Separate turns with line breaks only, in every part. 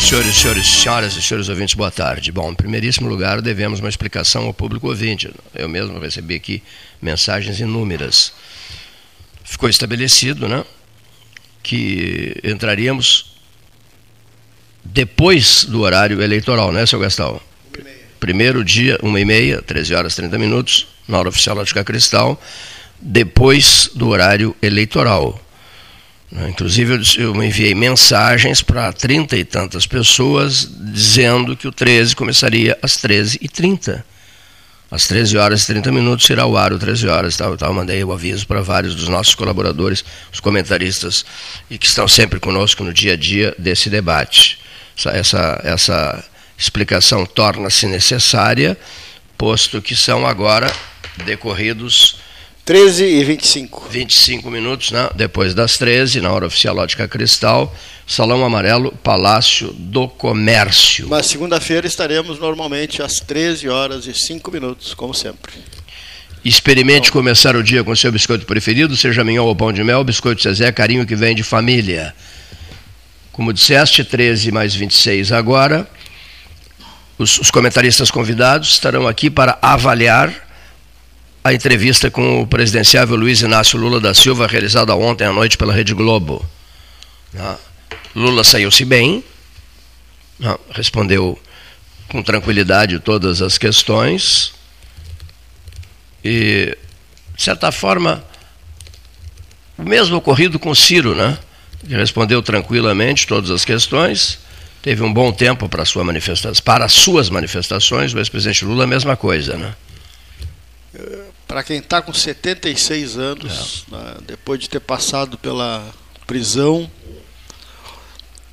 Senhores, senhores, senhoras e senhores ouvintes, boa tarde. Bom, em primeiríssimo lugar, devemos uma explicação ao público ouvinte. Eu mesmo recebi aqui mensagens inúmeras. Ficou estabelecido, né, que entraríamos depois do horário eleitoral, né, seu Gastão? Primeiro dia, uma e meia, 13 horas 30 minutos, na hora oficial Ótica Cristal, depois do horário eleitoral. Né? Inclusive, eu enviei mensagens para trinta e tantas pessoas dizendo que o 13 começaria às 13h30. Às 13 horas e 30 minutos será o ar, o 13 horas. Tal, tal. Mandei o aviso para vários dos nossos colaboradores, os comentaristas, e que estão sempre conosco no dia a dia desse debate. Essa, essa, essa explicação torna-se necessária, posto que são agora decorridos
13 e 25.
25 minutos, né? depois das 13, na hora oficial Ótica Cristal, Salão Amarelo, Palácio do Comércio.
Mas segunda-feira estaremos normalmente às 13 horas e 5 minutos, como sempre.
Experimente começar o dia com seu biscoito preferido, seja mignon ou pão de mel, biscoito Zezé, carinho que vem de família. Como disseste, 13 mais 26 agora. Os, os comentaristas convidados estarão aqui para avaliar a entrevista com o presidenciável Luiz Inácio Lula da Silva, realizada ontem à noite pela Rede Globo. Né? Lula saiu-se bem, né? respondeu com tranquilidade todas as questões e, de certa forma, o mesmo ocorrido com Ciro, né? que respondeu tranquilamente todas as questões, teve um bom tempo para, sua manifestação, para as suas manifestações, o ex-presidente Lula a mesma coisa. Né?
Para quem está com 76 anos, é. né, depois de ter passado pela prisão,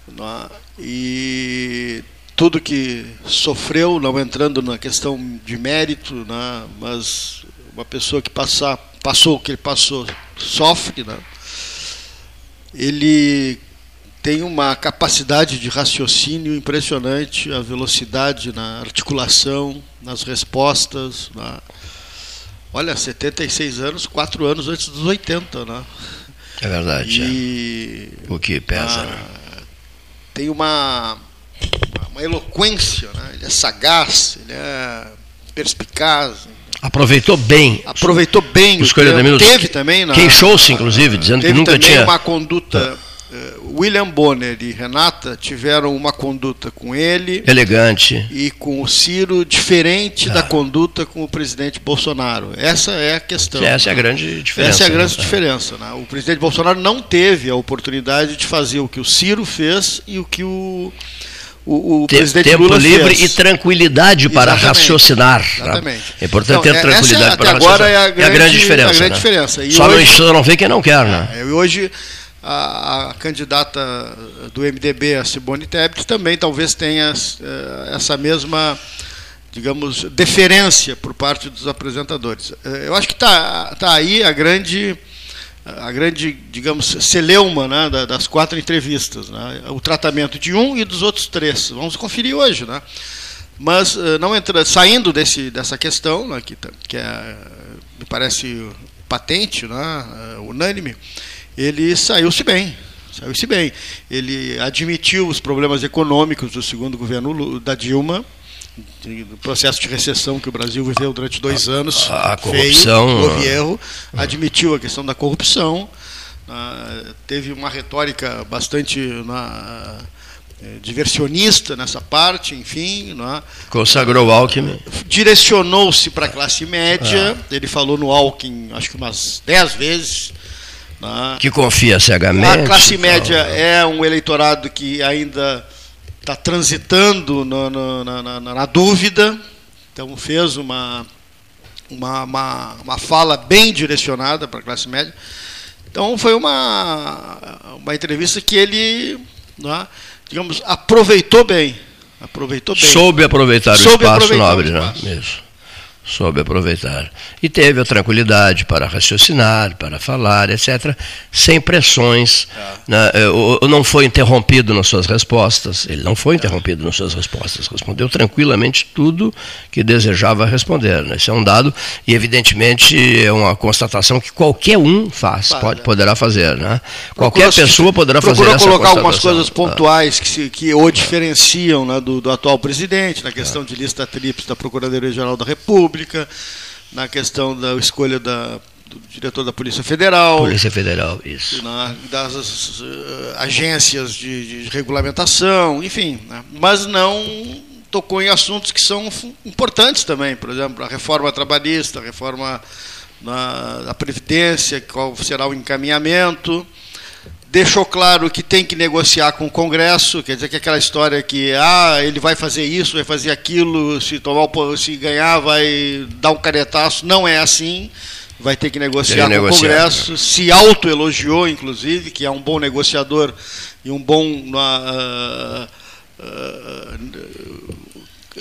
né, e tudo que sofreu, não entrando na questão de mérito, né, mas uma pessoa que passar, passou o que ele passou, sofre, né, ele tem uma capacidade de raciocínio impressionante, a velocidade na articulação, nas respostas, na, Olha, 76 anos, 4 anos antes dos 80, né?
É verdade. E é. o que pesa, né?
Tem uma, uma eloquência, né? Ele é sagaz, ele é perspicaz.
Aproveitou bem.
Aproveitou bem.
Os o
Teve também. Na,
Queixou-se, inclusive, dizendo que nunca tinha.
uma conduta eh, William Bonner e Renata tiveram uma conduta com ele.
Elegante.
E com o Ciro diferente ah. da conduta com o presidente Bolsonaro. Essa é a questão.
Essa é a grande diferença.
Essa é a grande né? diferença. Né? O presidente Bolsonaro não teve a oportunidade de fazer o que o Ciro fez e o que o. O, o presidente
tempo
Lula
livre
fez.
e tranquilidade para Exatamente. raciocinar. Tá?
Exatamente.
É importante então, ter tranquilidade
essa,
para
agora raciocinar. É a grande,
é a grande diferença.
A grande
né?
diferença.
Só hoje, não, não vê quem não quer, né?
É, hoje a, a, candidata do MDB, a Simone Tebet, também talvez tenha uh, essa mesma, digamos, deferência por parte dos apresentadores. Uh, eu acho que está tá aí a grande, a grande, digamos, celeuma né, das quatro entrevistas, né, o tratamento de um e dos outros três. Vamos conferir hoje, né? Mas uh, não entra, saindo desse, dessa questão, né, que, que é, me parece patente, né, unânime ele saiu-se bem. Saiu-se bem. Ele admitiu os problemas econômicos do segundo governo da Dilma, do processo de recessão que o Brasil viveu durante dois anos.
A, a corrupção.
Feio, erro. Admitiu a questão da corrupção. Uh, teve uma retórica bastante uh, diversionista nessa parte, enfim. Uh,
Consagrou o Alckmin.
Direcionou-se para a classe média. Ah. Ele falou no Alckmin, acho que umas dez vezes
né? Que confia cegamente.
A classe média é um eleitorado que ainda está transitando no, no, na, na, na, dúvida, então fez uma, uma, uma, uma fala bem direcionada para a classe média. Então foi uma, uma entrevista que ele, né, digamos, aproveitou bem. Aproveitou bem.
Soube aproveitar Soube o espaço aproveitar nobre, o né? espaço. né? Isso. Soube aproveitar. E teve a tranquilidade para raciocinar, para falar, etc., sem pressões. É. Né? Não foi interrompido nas suas respostas. Ele não foi interrompido nas suas respostas. Respondeu tranquilamente tudo que desejava responder. Né? Isso é um dado e, evidentemente, é uma constatação que qualquer um faz, pode, poderá fazer. Né? Qualquer pessoa poderá fazer essa
colocar algumas coisas pontuais que, se, que o diferenciam né, do, do, atual presidente, na questão é. de lista tríplice da Procuradoria-Geral da República Pública, na questão da escolha da, do diretor da Polícia Federal.
Polícia Federal, isso.
Na, das uh, agências de, de, regulamentação, enfim. Né? Mas não tocou em assuntos que são importantes também, por exemplo, a reforma trabalhista, a reforma na, da Previdência, qual será o encaminhamento deixou claro que tem que negociar com o Congresso, quer dizer que aquela história que ah, ele vai fazer isso, vai fazer aquilo, se tomar se ganhar vai dar um canetaço, não é assim. Vai ter que negociar com negociar, o Congresso, né? se autoelogiou, inclusive, que é um bom negociador e um bom uh,
uh,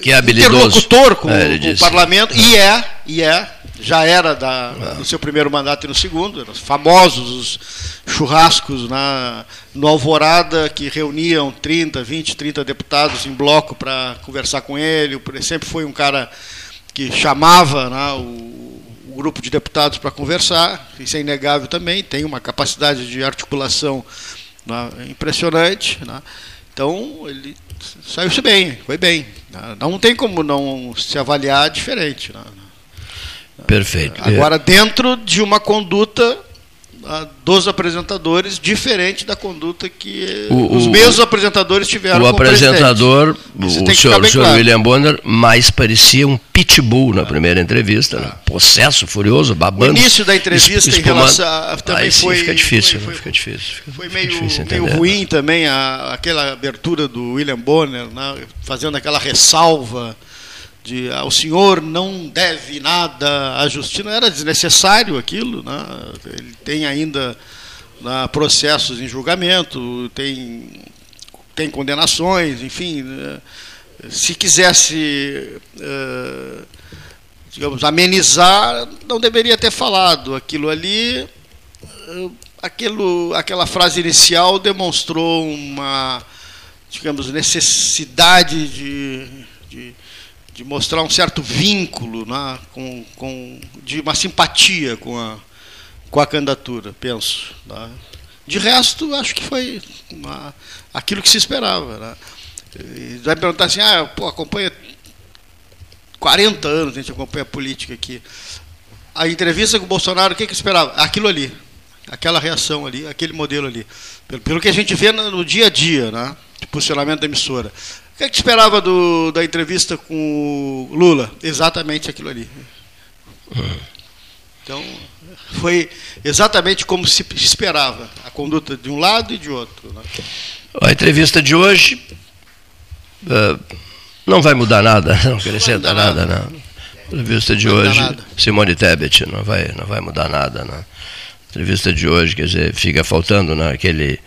que é habilidoso.
interlocutor com, é, com o parlamento, e é, e é, já era da, no seu primeiro mandato e no segundo, eram famosos os churrascos na, no Alvorada que reuniam 30, 20, 30 deputados em bloco para conversar com ele. Ele sempre foi um cara que chamava né, o, o, grupo de deputados para conversar, isso é inegável também, tem uma capacidade de articulação né, impressionante. Né. Então, ele saiu-se bem, foi bem. Né. Não tem como não se avaliar diferente. Né.
Perfeito.
Agora, dentro de uma conduta dos apresentadores, diferente da conduta que o, os mesmos apresentadores tiveram.
O apresentador, o, o senhor, o senhor claro. William Bonner, mais parecia um pitbull na primeira entrevista, né? possesso, furioso, babando.
O início da entrevista em relação a, também Aí, foi,
fica difícil,
foi,
foi, fica difícil. Fica,
foi meio, difícil meio ruim também a, aquela abertura do William Bonner, né? fazendo aquela ressalva de ah, o senhor não deve nada à justiça, era desnecessário aquilo, né? ele tem ainda né, processos em julgamento, tem, tem condenações, enfim, né? se quisesse, uh, digamos, amenizar, não deveria ter falado aquilo ali, aquilo, aquela frase inicial demonstrou uma, digamos, necessidade de, de de mostrar um certo vínculo, né, com, com, de uma simpatia com a, com a candidatura, penso. Né. De resto, acho que foi uma, aquilo que se esperava. Né. E vai perguntar assim, ah, pô, acompanha 40 anos, a gente acompanha a política aqui. A entrevista com o Bolsonaro, o que, que esperava? Aquilo ali, aquela reação ali, aquele modelo ali. Pelo, pelo que a gente vê no, no dia a dia, né, de posicionamento da emissora. O que, é que esperava do, da entrevista com o Lula? Exatamente aquilo ali. Então, foi exatamente como se esperava, a conduta de um lado e de outro. Né?
A entrevista de hoje uh, não vai mudar nada, não acrescenta nada, nada, não. A entrevista de hoje, Simone Tebet, não vai, não vai mudar nada. Não. A entrevista de hoje, quer dizer, fica faltando naquele. Né,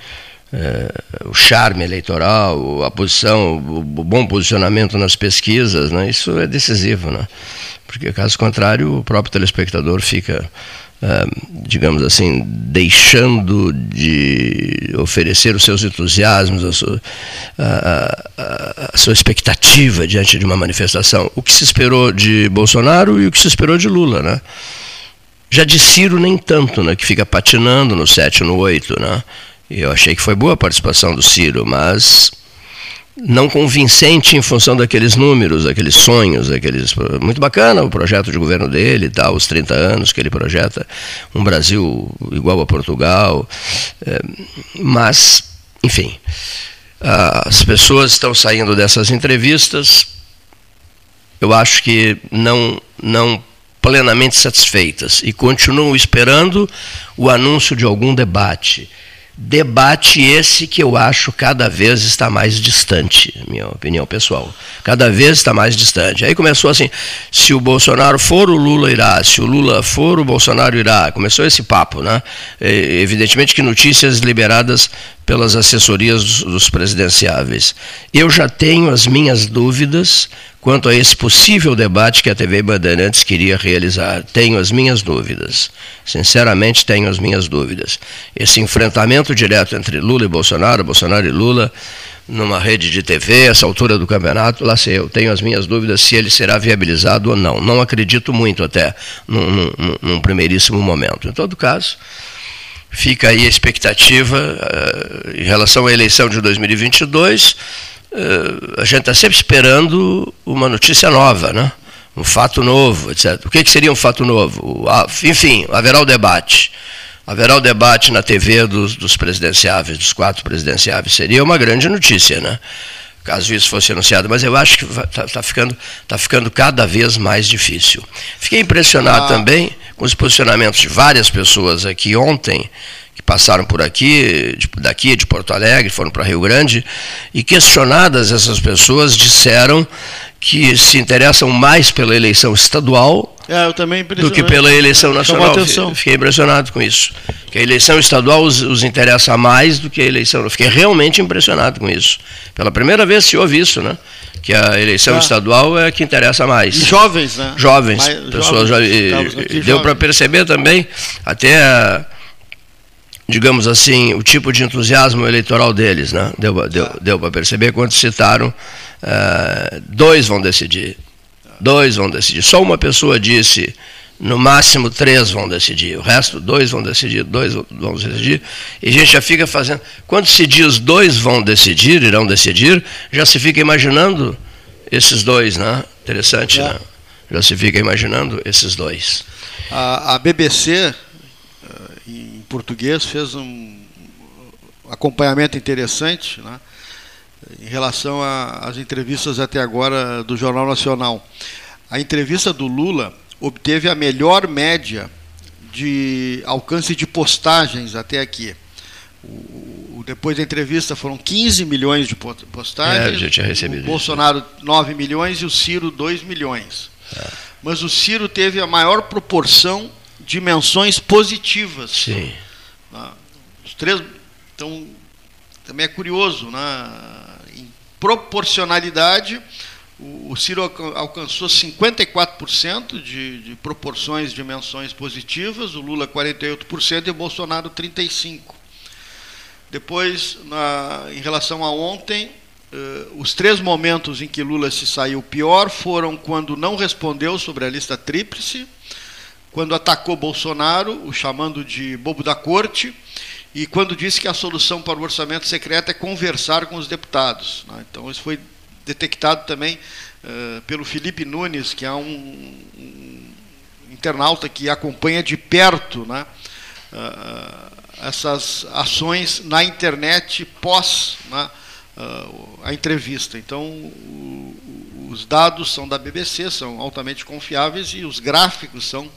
o charme eleitoral, a posição, o bom posicionamento nas pesquisas, né, isso é decisivo, né? porque caso contrário o próprio telespectador fica, é, digamos assim, deixando de oferecer os seus entusiasmos, a sua, a sua expectativa diante de uma manifestação. O que se esperou de Bolsonaro e o que se esperou de Lula, né? Já de Ciro nem tanto, né? Que fica patinando no 7 no 8, né? Eu achei que foi boa a participação do Ciro, mas não convincente em função daqueles números, aqueles sonhos, aqueles muito bacana o projeto de governo dele, tá, os 30 anos que ele projeta, um Brasil igual a Portugal, é, mas, enfim, as pessoas estão saindo dessas entrevistas, eu acho que não não plenamente satisfeitas e continuam esperando o anúncio de algum debate Debate esse que eu acho cada vez está mais distante, minha opinião pessoal. Cada vez está mais distante. Aí começou assim: se o Bolsonaro for, o Lula irá. Se o Lula for, o Bolsonaro irá. Começou esse papo, né? Evidentemente que notícias liberadas pelas assessorias dos, dos presidenciáveis. Eu já tenho as minhas dúvidas quanto a esse possível debate que a TV Bandeirantes queria realizar. Tenho as minhas dúvidas. Sinceramente, tenho as minhas dúvidas. Esse enfrentamento direto entre Lula e Bolsonaro, Bolsonaro e Lula, numa rede de TV, essa altura do campeonato, lá sei eu, tenho as minhas dúvidas se ele será viabilizado ou não. Não acredito muito até, num, num, num primeiríssimo momento. Em todo caso, fica aí a expectativa uh, em relação à eleição de 2022. Uh, a gente está sempre esperando uma notícia nova, né? um fato novo, etc. O que, que seria um fato novo? Enfim, haverá o debate haverá o debate na TV dos, dos presidenciáveis, dos quatro presidenciáveis. Seria uma grande notícia, né? caso isso fosse anunciado, mas eu acho que está tá ficando, tá ficando cada vez mais difícil. Fiquei impressionado ah. também com os posicionamentos de várias pessoas aqui ontem, que passaram por aqui, de, daqui de Porto Alegre, foram para Rio Grande, e questionadas essas pessoas disseram que se interessam mais pela eleição estadual
é,
do que pela eleição nacional. Fiquei impressionado com isso. Que a eleição estadual os, os, interessa mais do que a eleição. Eu fiquei realmente impressionado com isso. Pela primeira vez se ouve isso, né? Que a eleição ah. estadual é a que interessa mais.
E jovens, né?
Jovens, mais, pessoas jovens, já, deu para perceber também até digamos assim, o tipo de entusiasmo eleitoral deles, né? Deu, deu, ah. deu para perceber quando citaram Uh, dois vão decidir. Dois vão decidir. Só uma pessoa disse, no máximo três vão decidir. O resto, dois vão decidir, dois vão decidir. E a gente já fica fazendo. Quando se diz dois vão decidir, irão decidir, já se fica imaginando esses dois, né? Interessante, é. né? Já se fica imaginando esses dois.
A, a BBC, eh, em português, fez um acompanhamento interessante, né? em relação às entrevistas até agora do Jornal Nacional. A entrevista do Lula obteve a melhor média de alcance de postagens até aqui. O, depois da entrevista foram 15 milhões de postagens.
É, já tinha recebido
o Bolsonaro 9 milhões e o Ciro 2 milhões. É. Mas o Ciro teve a maior proporção de menções positivas.
Sim.
Ah, os três. Então, também é curioso, né? em proporcionalidade, o, Ciro alcançou 54% de, de proporções de menções positivas, o Lula 48% e o Bolsonaro 35%. Depois, na, em relação a ontem, uh, os três momentos em que Lula se saiu pior foram quando não respondeu sobre a lista tríplice, quando atacou Bolsonaro, o chamando de bobo da corte, e quando disse que a solução para o orçamento secreto é conversar com os deputados. Né? Então, isso foi detectado também uh, pelo Felipe Nunes, que é um, um, internauta que acompanha de perto né, uh, essas ações na internet pós né, uh, a entrevista. Então, o, os dados são da BBC, são altamente confiáveis e os gráficos são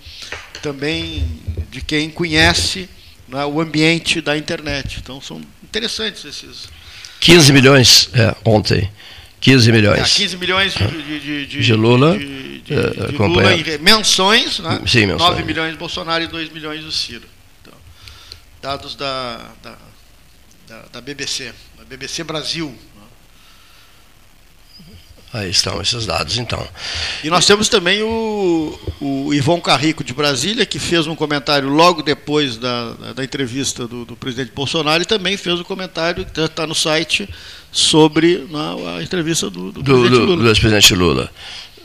também de quem conhece né, o ambiente da internet. Então são interessantes esses.
15 milhões é, ontem. 15 milhões. É,
15 milhões de, de, de, de,
de Lula.
De, de, de Lula em menções, né?
Sim, menções.
9 milhões do Bolsonaro e 2 milhões do Ciro. Então, dados da, da, da, da BBC, da BBC Brasil.
Aí estão esses dados, então.
E nós temos também o, o Ivon Carrico, de Brasília, que fez um comentário logo depois da, da entrevista do, do presidente Bolsonaro e também fez um comentário que está no site sobre né, a entrevista do, do, do presidente Lula. Do,
ex-presidente Lula.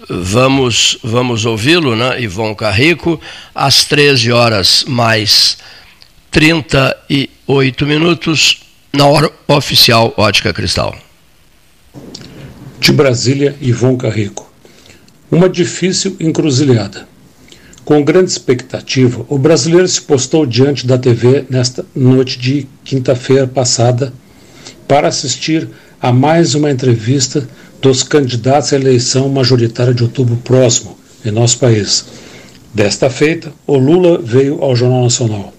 Vamos, vamos ouvi-lo, né, Ivon Carrico, às 13 horas mais 38 minutos, na hora oficial Ótica Cristal.
De Brasília, Ivon Carrico. Uma difícil encruzilhada. Com grande expectativa, o brasileiro se postou diante da TV nesta noite de quinta-feira passada para assistir a mais uma entrevista dos candidatos à eleição majoritária de outubro próximo em nosso país. Desta feita, o Lula veio ao Jornal Nacional.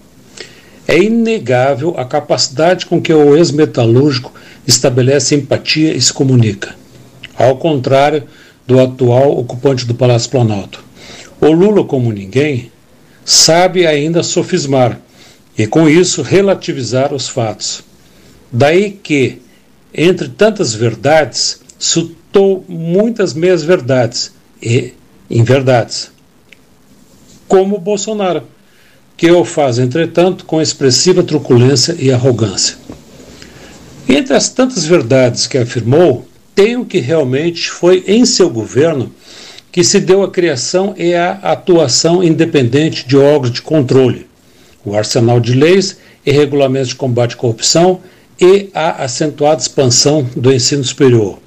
É inegável a capacidade com que o ex-metalúrgico estabelece empatia e se comunica ao contrário do atual ocupante do Palácio Planalto. O Lula, como ninguém, sabe ainda sofismar e, com isso, relativizar os fatos. Daí que, entre tantas verdades, sutou muitas meias-verdades e inverdades. Como Bolsonaro, que o faz, entretanto, com expressiva truculência e arrogância. Entre as tantas verdades que afirmou, tem o que realmente foi em seu governo que se deu a criação e a atuação independente de órgãos de controle, o arsenal de leis e regulamentos de combate à corrupção e a acentuada expansão do ensino superior.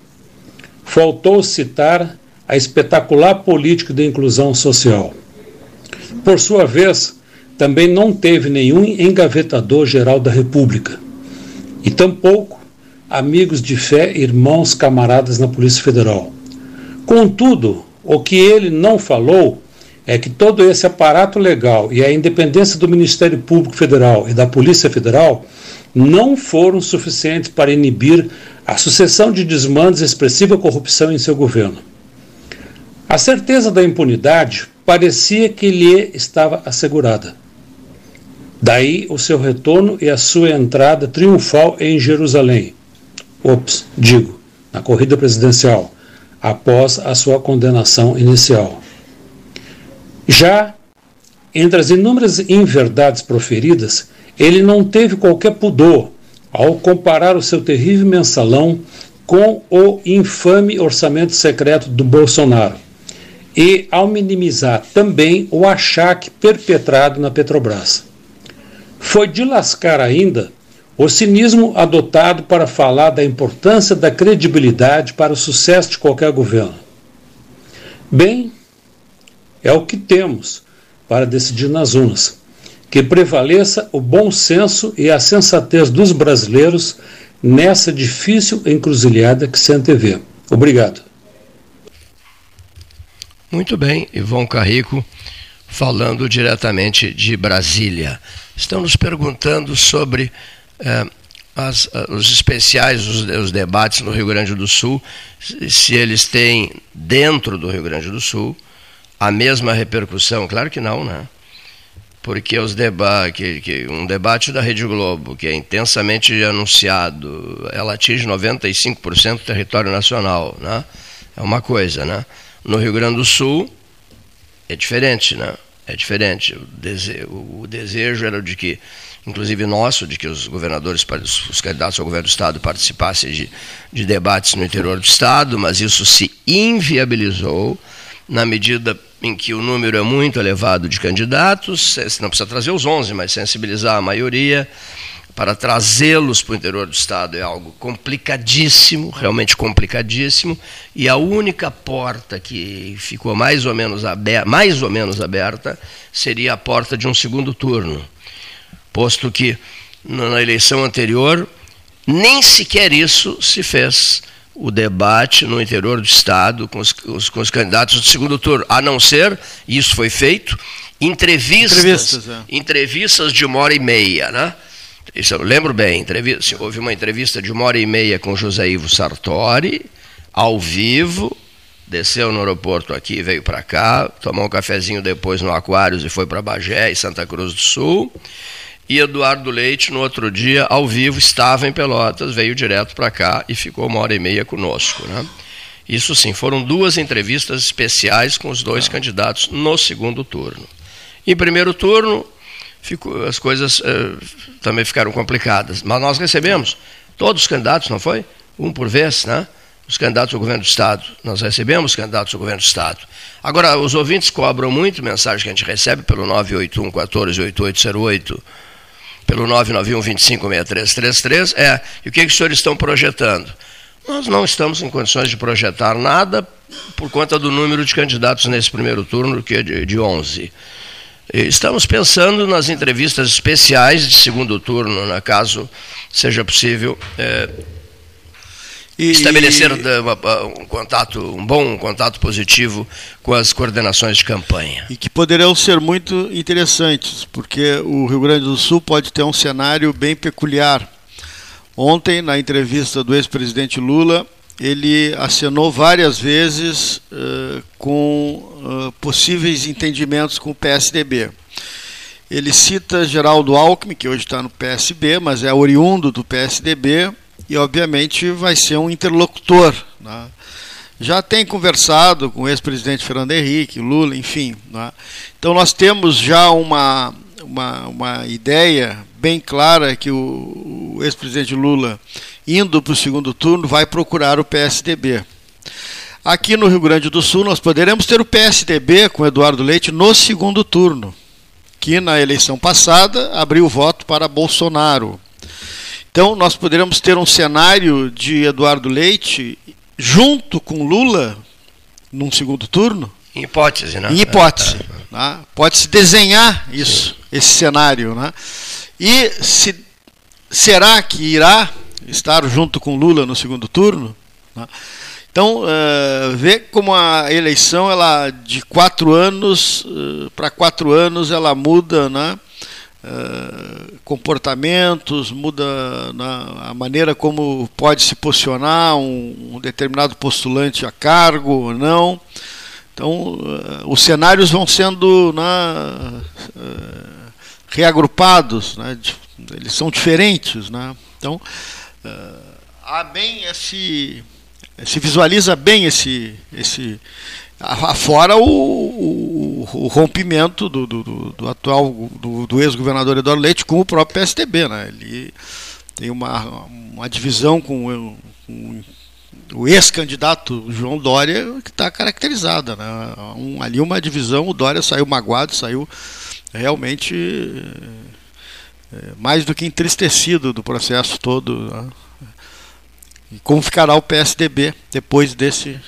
Faltou citar a espetacular política de inclusão social. Por sua vez, também não teve nenhum engavetador geral da República, e tampouco amigos de fé, irmãos, camaradas na Polícia Federal. Contudo, o que ele não falou é que todo esse aparato legal e a independência do Ministério Público Federal e da Polícia Federal não foram suficientes para inibir a sucessão de desmandos e expressiva corrupção em seu governo. A certeza da impunidade parecia que lhe estava assegurada. Daí o seu retorno e a sua entrada triunfal em Jerusalém. Ops, digo, na corrida presidencial após a sua condenação inicial. Já entre as inúmeras inverdades proferidas, ele não teve qualquer pudor ao comparar o seu terrível mensalão com o infame orçamento secreto do Bolsonaro e ao minimizar também o achaque perpetrado na Petrobras. Foi de lascar ainda o cinismo adotado para falar da importância da credibilidade para o sucesso de qualquer governo. Bem, é o que temos para decidir nas urnas. Que prevaleça o bom senso e a sensatez dos brasileiros nessa difícil encruzilhada que se antevê. Obrigado.
Muito bem, Ivon Carrico, falando diretamente de Brasília. Estão nos perguntando sobre é, as, os especiais, os, os, debates no Rio Grande do Sul, se eles têm dentro do Rio Grande do Sul a mesma repercussão? Claro que não, né? Porque os deba que, que um debate da Rede Globo, que é intensamente anunciado, ela atinge 95% do território nacional, né? É uma coisa, né? No Rio Grande do Sul é diferente, né? É diferente. O, dese o desejo era de que inclusive nosso, de que os governadores, os candidatos ao governo do Estado participassem de, de debates no interior do Estado, mas isso se inviabilizou na medida em que o número é muito elevado de candidatos, não precisa trazer os 11, mas sensibilizar a maioria para trazê-los para o interior do Estado é algo complicadíssimo, realmente complicadíssimo, e a única porta que ficou mais ou menos aberta, mais ou menos aberta seria a porta de um segundo turno posto que na eleição anterior nem sequer isso se fez o debate no interior do Estado com os, com os candidatos do segundo turno, a não ser, isso foi feito, entrevistas, entrevistas, é. entrevistas de uma hora e meia, né? Isso eu lembro bem, entrevista, houve uma entrevista de uma hora e meia com José Ivo Sartori, ao vivo, desceu no aeroporto aqui, veio para cá, tomou um cafezinho depois no Aquários e foi para Bagé e Santa Cruz do Sul. E Eduardo Leite, no outro dia, ao vivo, estava em Pelotas, veio direto para cá e ficou uma hora e meia conosco. Né? Isso sim, foram duas entrevistas especiais com os dois ah. candidatos no segundo turno. Em primeiro turno, ficou, as coisas uh, também ficaram complicadas. Mas nós recebemos todos os candidatos, não foi? Um por vez, né? Os candidatos ao governo do Estado. Nós recebemos candidatos ao governo do Estado. Agora, os ouvintes cobram muito mensagem que a gente recebe pelo 981 14 8808 pelo 991 256333 é: e o que, que os senhores estão projetando? Nós não estamos em condições de projetar nada por conta do número de candidatos nesse primeiro turno, que é de, de 11. Estamos pensando nas entrevistas especiais de segundo turno, na caso seja possível é, e, estabelecer um contato, um bom contato positivo com as coordenações de campanha.
E que poderão ser muito interessantes, porque o Rio Grande do Sul pode ter um cenário bem peculiar. Ontem, na entrevista do ex-presidente Lula, ele acenou várias vezes uh, com uh, possíveis entendimentos com o PSDB. ele cita Geraldo Alckmin, que hoje está no PSB, mas é oriundo do PSDB e, obviamente, vai ser um interlocutor. Né? Já tem conversado com o ex-presidente Fernando Henrique, Lula, enfim. Né? Então, nós temos já uma, uma, uma ideia bem clara que o, o ex-presidente Lula, indo para o segundo turno, vai procurar o PSDB. Aqui no Rio Grande do Sul, nós poderemos ter o PSDB com Eduardo Leite no segundo turno que na eleição passada abriu o voto para Bolsonaro. Então, nós poderíamos ter um cenário de Eduardo Leite junto com Lula num segundo turno?
Em hipótese, né?
Em hipótese. É. Né? Pode-se desenhar isso, Sim. esse cenário. Né? E se, será que irá estar junto com Lula no segundo turno? Né? Então, uh, vê como a eleição, ela de quatro anos uh, para quatro anos, ela muda né, uh, comportamentos, muda né, a maneira como pode se posicionar um, um determinado postulante a cargo ou não. Então, os cenários vão sendo né, reagrupados, né, eles são diferentes. Né? Então, há bem esse se visualiza bem esse, esse afora o, o, o rompimento do, do, do atual do, do ex-governador Eduardo Leite com o próprio PSDB, né? Ele tem uma, uma divisão com, com o ex-candidato João Dória que está caracterizada, né? Um, ali uma divisão, o Dória saiu magoado, saiu realmente é, mais do que entristecido do processo todo. Né? E como ficará o PSDB depois desse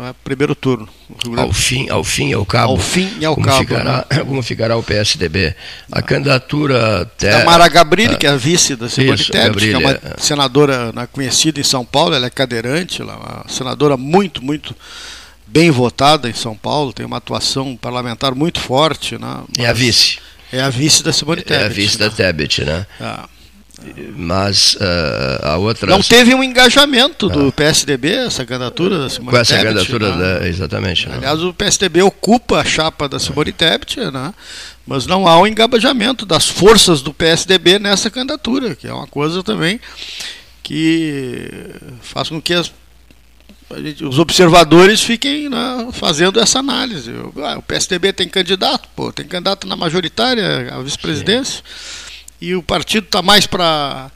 é, primeiro turno?
Ao fim, ao fim e ao cabo.
Ao fim e ao
como
cabo.
Ficará, né? Como ficará o PSDB? A ah. candidatura.
Da Mara Gabrilli, que é a vice da Simone Tebet, que é uma é. senadora né, conhecida em São Paulo, ela é cadeirante, ela é uma senadora muito, muito bem votada em São Paulo, tem uma atuação parlamentar muito forte. Né,
é a vice.
É a vice da Simone Tebet.
É a vice né? da Tebet, né? Ah. Mas uh, a outra.
Não teve um engajamento do ah. PSDB, essa candidatura da Simone
Com essa Tebet, candidatura, né? da, exatamente.
Né? Aliás, o PSDB ocupa a chapa da Simone Tebet, né? mas não há um engajamento das forças do PSDB nessa candidatura, que é uma coisa também que faz com que as, gente, os observadores fiquem né, fazendo essa análise. Ah, o PSDB tem candidato, pô, tem candidato na majoritária, a vice-presidência e o partido está mais para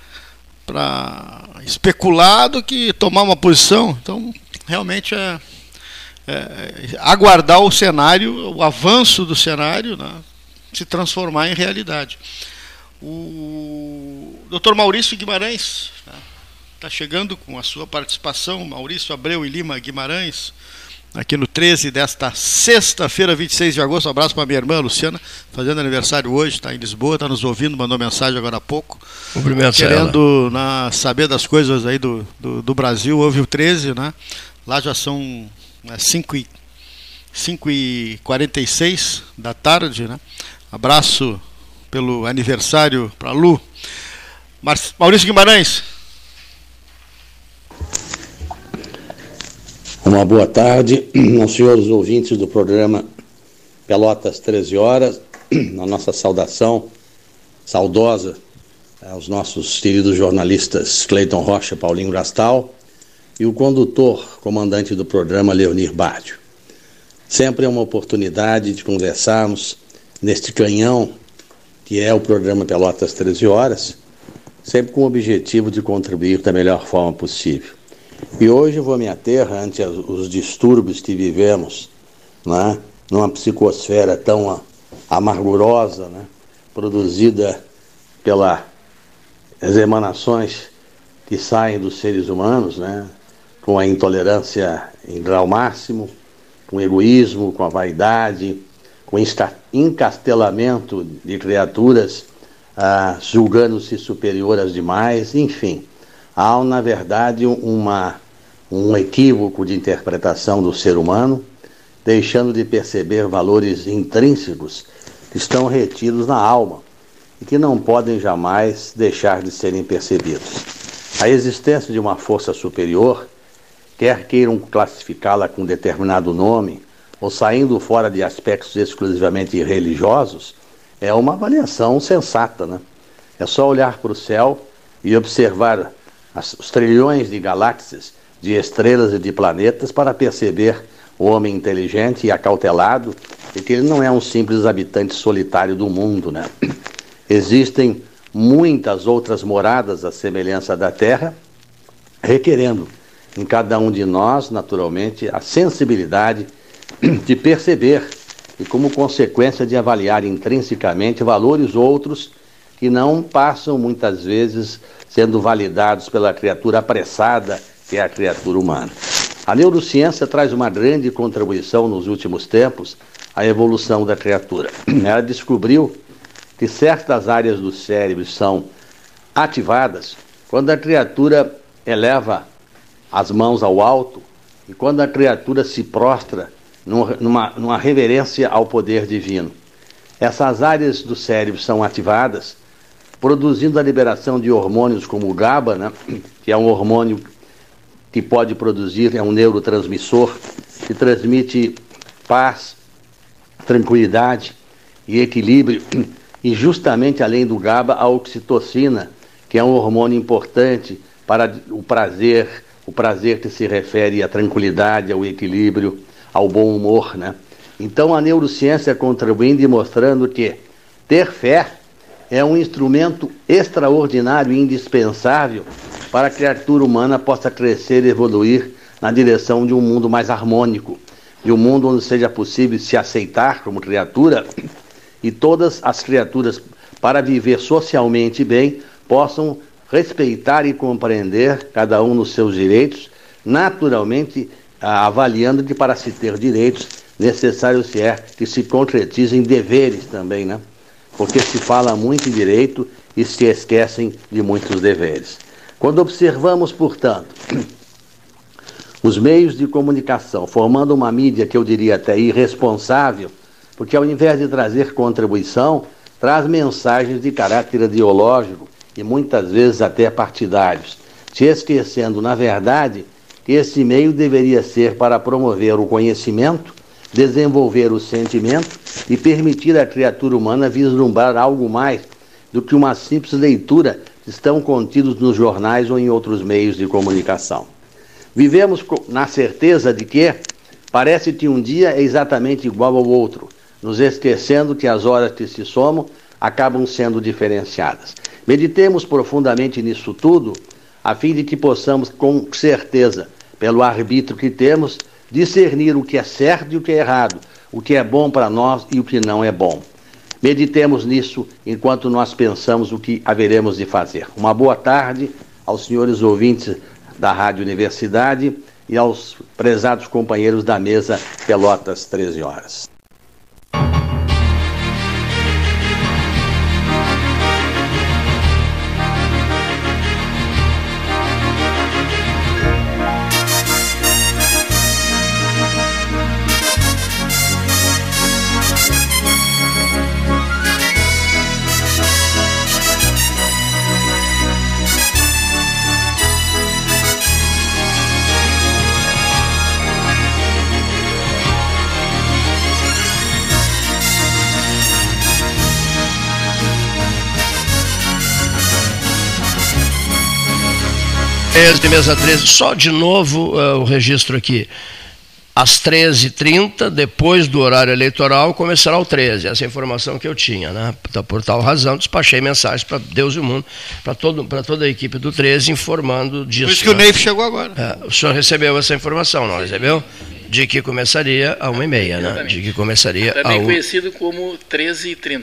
para especular do que tomar uma posição. Então, realmente é, é, aguardar o cenário, o avanço do cenário, né, se transformar em realidade. O Dr. Maurício Guimarães está né, tá chegando com a sua participação, Maurício Abreu e Lima Guimarães, aqui no 13 desta sexta-feira, 26 de agosto. Um abraço para minha irmã Luciana, fazendo aniversário hoje, está em Lisboa, está nos ouvindo, mandou mensagem agora há pouco.
Cumprimento
Querendo na, saber das coisas aí do, do, do, Brasil, houve o 13, né? Lá já são né, 5 e, 5 e 46 da tarde, né? Abraço pelo aniversário para Lu. Maurício Guimarães,
Uma boa tarde aos senhores ouvintes do programa Pelotas 13 Horas, a nossa saudação saudosa aos nossos queridos jornalistas Cleiton Rocha, Paulinho Gastal e o condutor, comandante do programa Leonir Bádio. Sempre é uma oportunidade de conversarmos neste canhão que é o programa Pelotas 13 Horas, sempre com o objetivo de contribuir da melhor forma possível. E hoje vou me ater ante os distúrbios que vivemos, né, numa psicosfera tão amargurosa, né, produzida pelas emanações que saem dos seres humanos, né, com a intolerância em grau máximo, com o egoísmo, com a vaidade, com o encastelamento de criaturas ah, julgando-se superior às demais, enfim. Há, na verdade, uma, um equívoco de interpretação do ser humano, deixando de perceber valores intrínsecos que estão retidos na alma e que não podem jamais deixar de serem percebidos. A existência de uma força superior, quer queiram classificá-la com determinado nome, ou saindo fora de aspectos exclusivamente religiosos, é uma avaliação sensata, né? É só olhar para o céu e observar as, os trilhões de galáxias, de estrelas e de planetas para perceber o homem inteligente e acautelado e que ele não é um simples habitante solitário do mundo, né? Existem muitas outras moradas à semelhança da Terra, requerendo em cada um de nós, naturalmente, a sensibilidade de perceber e, como consequência, de avaliar intrinsecamente valores outros que não passam muitas vezes sendo validados pela criatura apressada que é a criatura humana. A neurociência traz uma grande contribuição nos últimos tempos à evolução da criatura. Ela descobriu que certas áreas do cérebro são ativadas quando a criatura eleva as mãos ao alto e quando a criatura se prostra numa, numa reverência ao poder divino. Essas áreas do cérebro são ativadas, produzindo a liberação de hormônios como o GABA, né, que é um hormônio que pode produzir, é um neurotransmissor que transmite paz, tranquilidade e equilíbrio. E justamente além do GABA, a oxitocina, que é um hormônio importante para o prazer, o prazer que se refere à tranquilidade, ao equilíbrio, ao bom humor, né? Então a neurociência contribuindo e mostrando que ter fé é um instrumento extraordinário e indispensável para que a criatura humana possa crescer e evoluir na direção de um mundo mais harmônico, de um mundo onde seja possível se aceitar como criatura e todas as criaturas, para viver socialmente bem, possam respeitar e compreender cada um nos seus direitos, naturalmente avaliando que para se ter direitos, necessário se é que se concretizem deveres também, né? Porque se fala muito em direito e se esquecem de muitos deveres. Quando observamos, portanto, os meios de comunicação formando uma mídia que eu diria até irresponsável, porque ao invés de trazer contribuição, traz mensagens de caráter ideológico e muitas vezes até partidários, se esquecendo, na verdade, que esse meio deveria ser para promover o conhecimento, desenvolver o sentimento e permitir à criatura humana vislumbrar algo mais do que uma simples leitura estão contidos nos jornais ou em outros meios de comunicação. Vivemos na certeza de que parece que um dia é exatamente igual ao outro, nos esquecendo que as horas que se somam acabam sendo diferenciadas. Meditemos profundamente nisso tudo, a fim de que possamos, com certeza, pelo arbítrio que temos, discernir o que é certo e o que é errado, o que é bom para nós e o que não é bom. Meditemos nisso enquanto nós pensamos o que haveremos de fazer. Uma boa tarde aos senhores ouvintes da Rádio Universidade e aos prezados companheiros da mesa Pelotas 13 horas.
De mesa 13, só de novo uh, o registro aqui. Às 13h30, depois do horário eleitoral, começará o 13. Essa é a informação que eu tinha, né? Por tal razão, despachei mensagens para Deus e o mundo, para toda a equipe do 13, informando disso. Por
isso que o né? Neif chegou agora.
É, o senhor recebeu essa informação, não recebeu? De que começaria a 1h30, né? De que começaria
Também a conhecido como 13h30.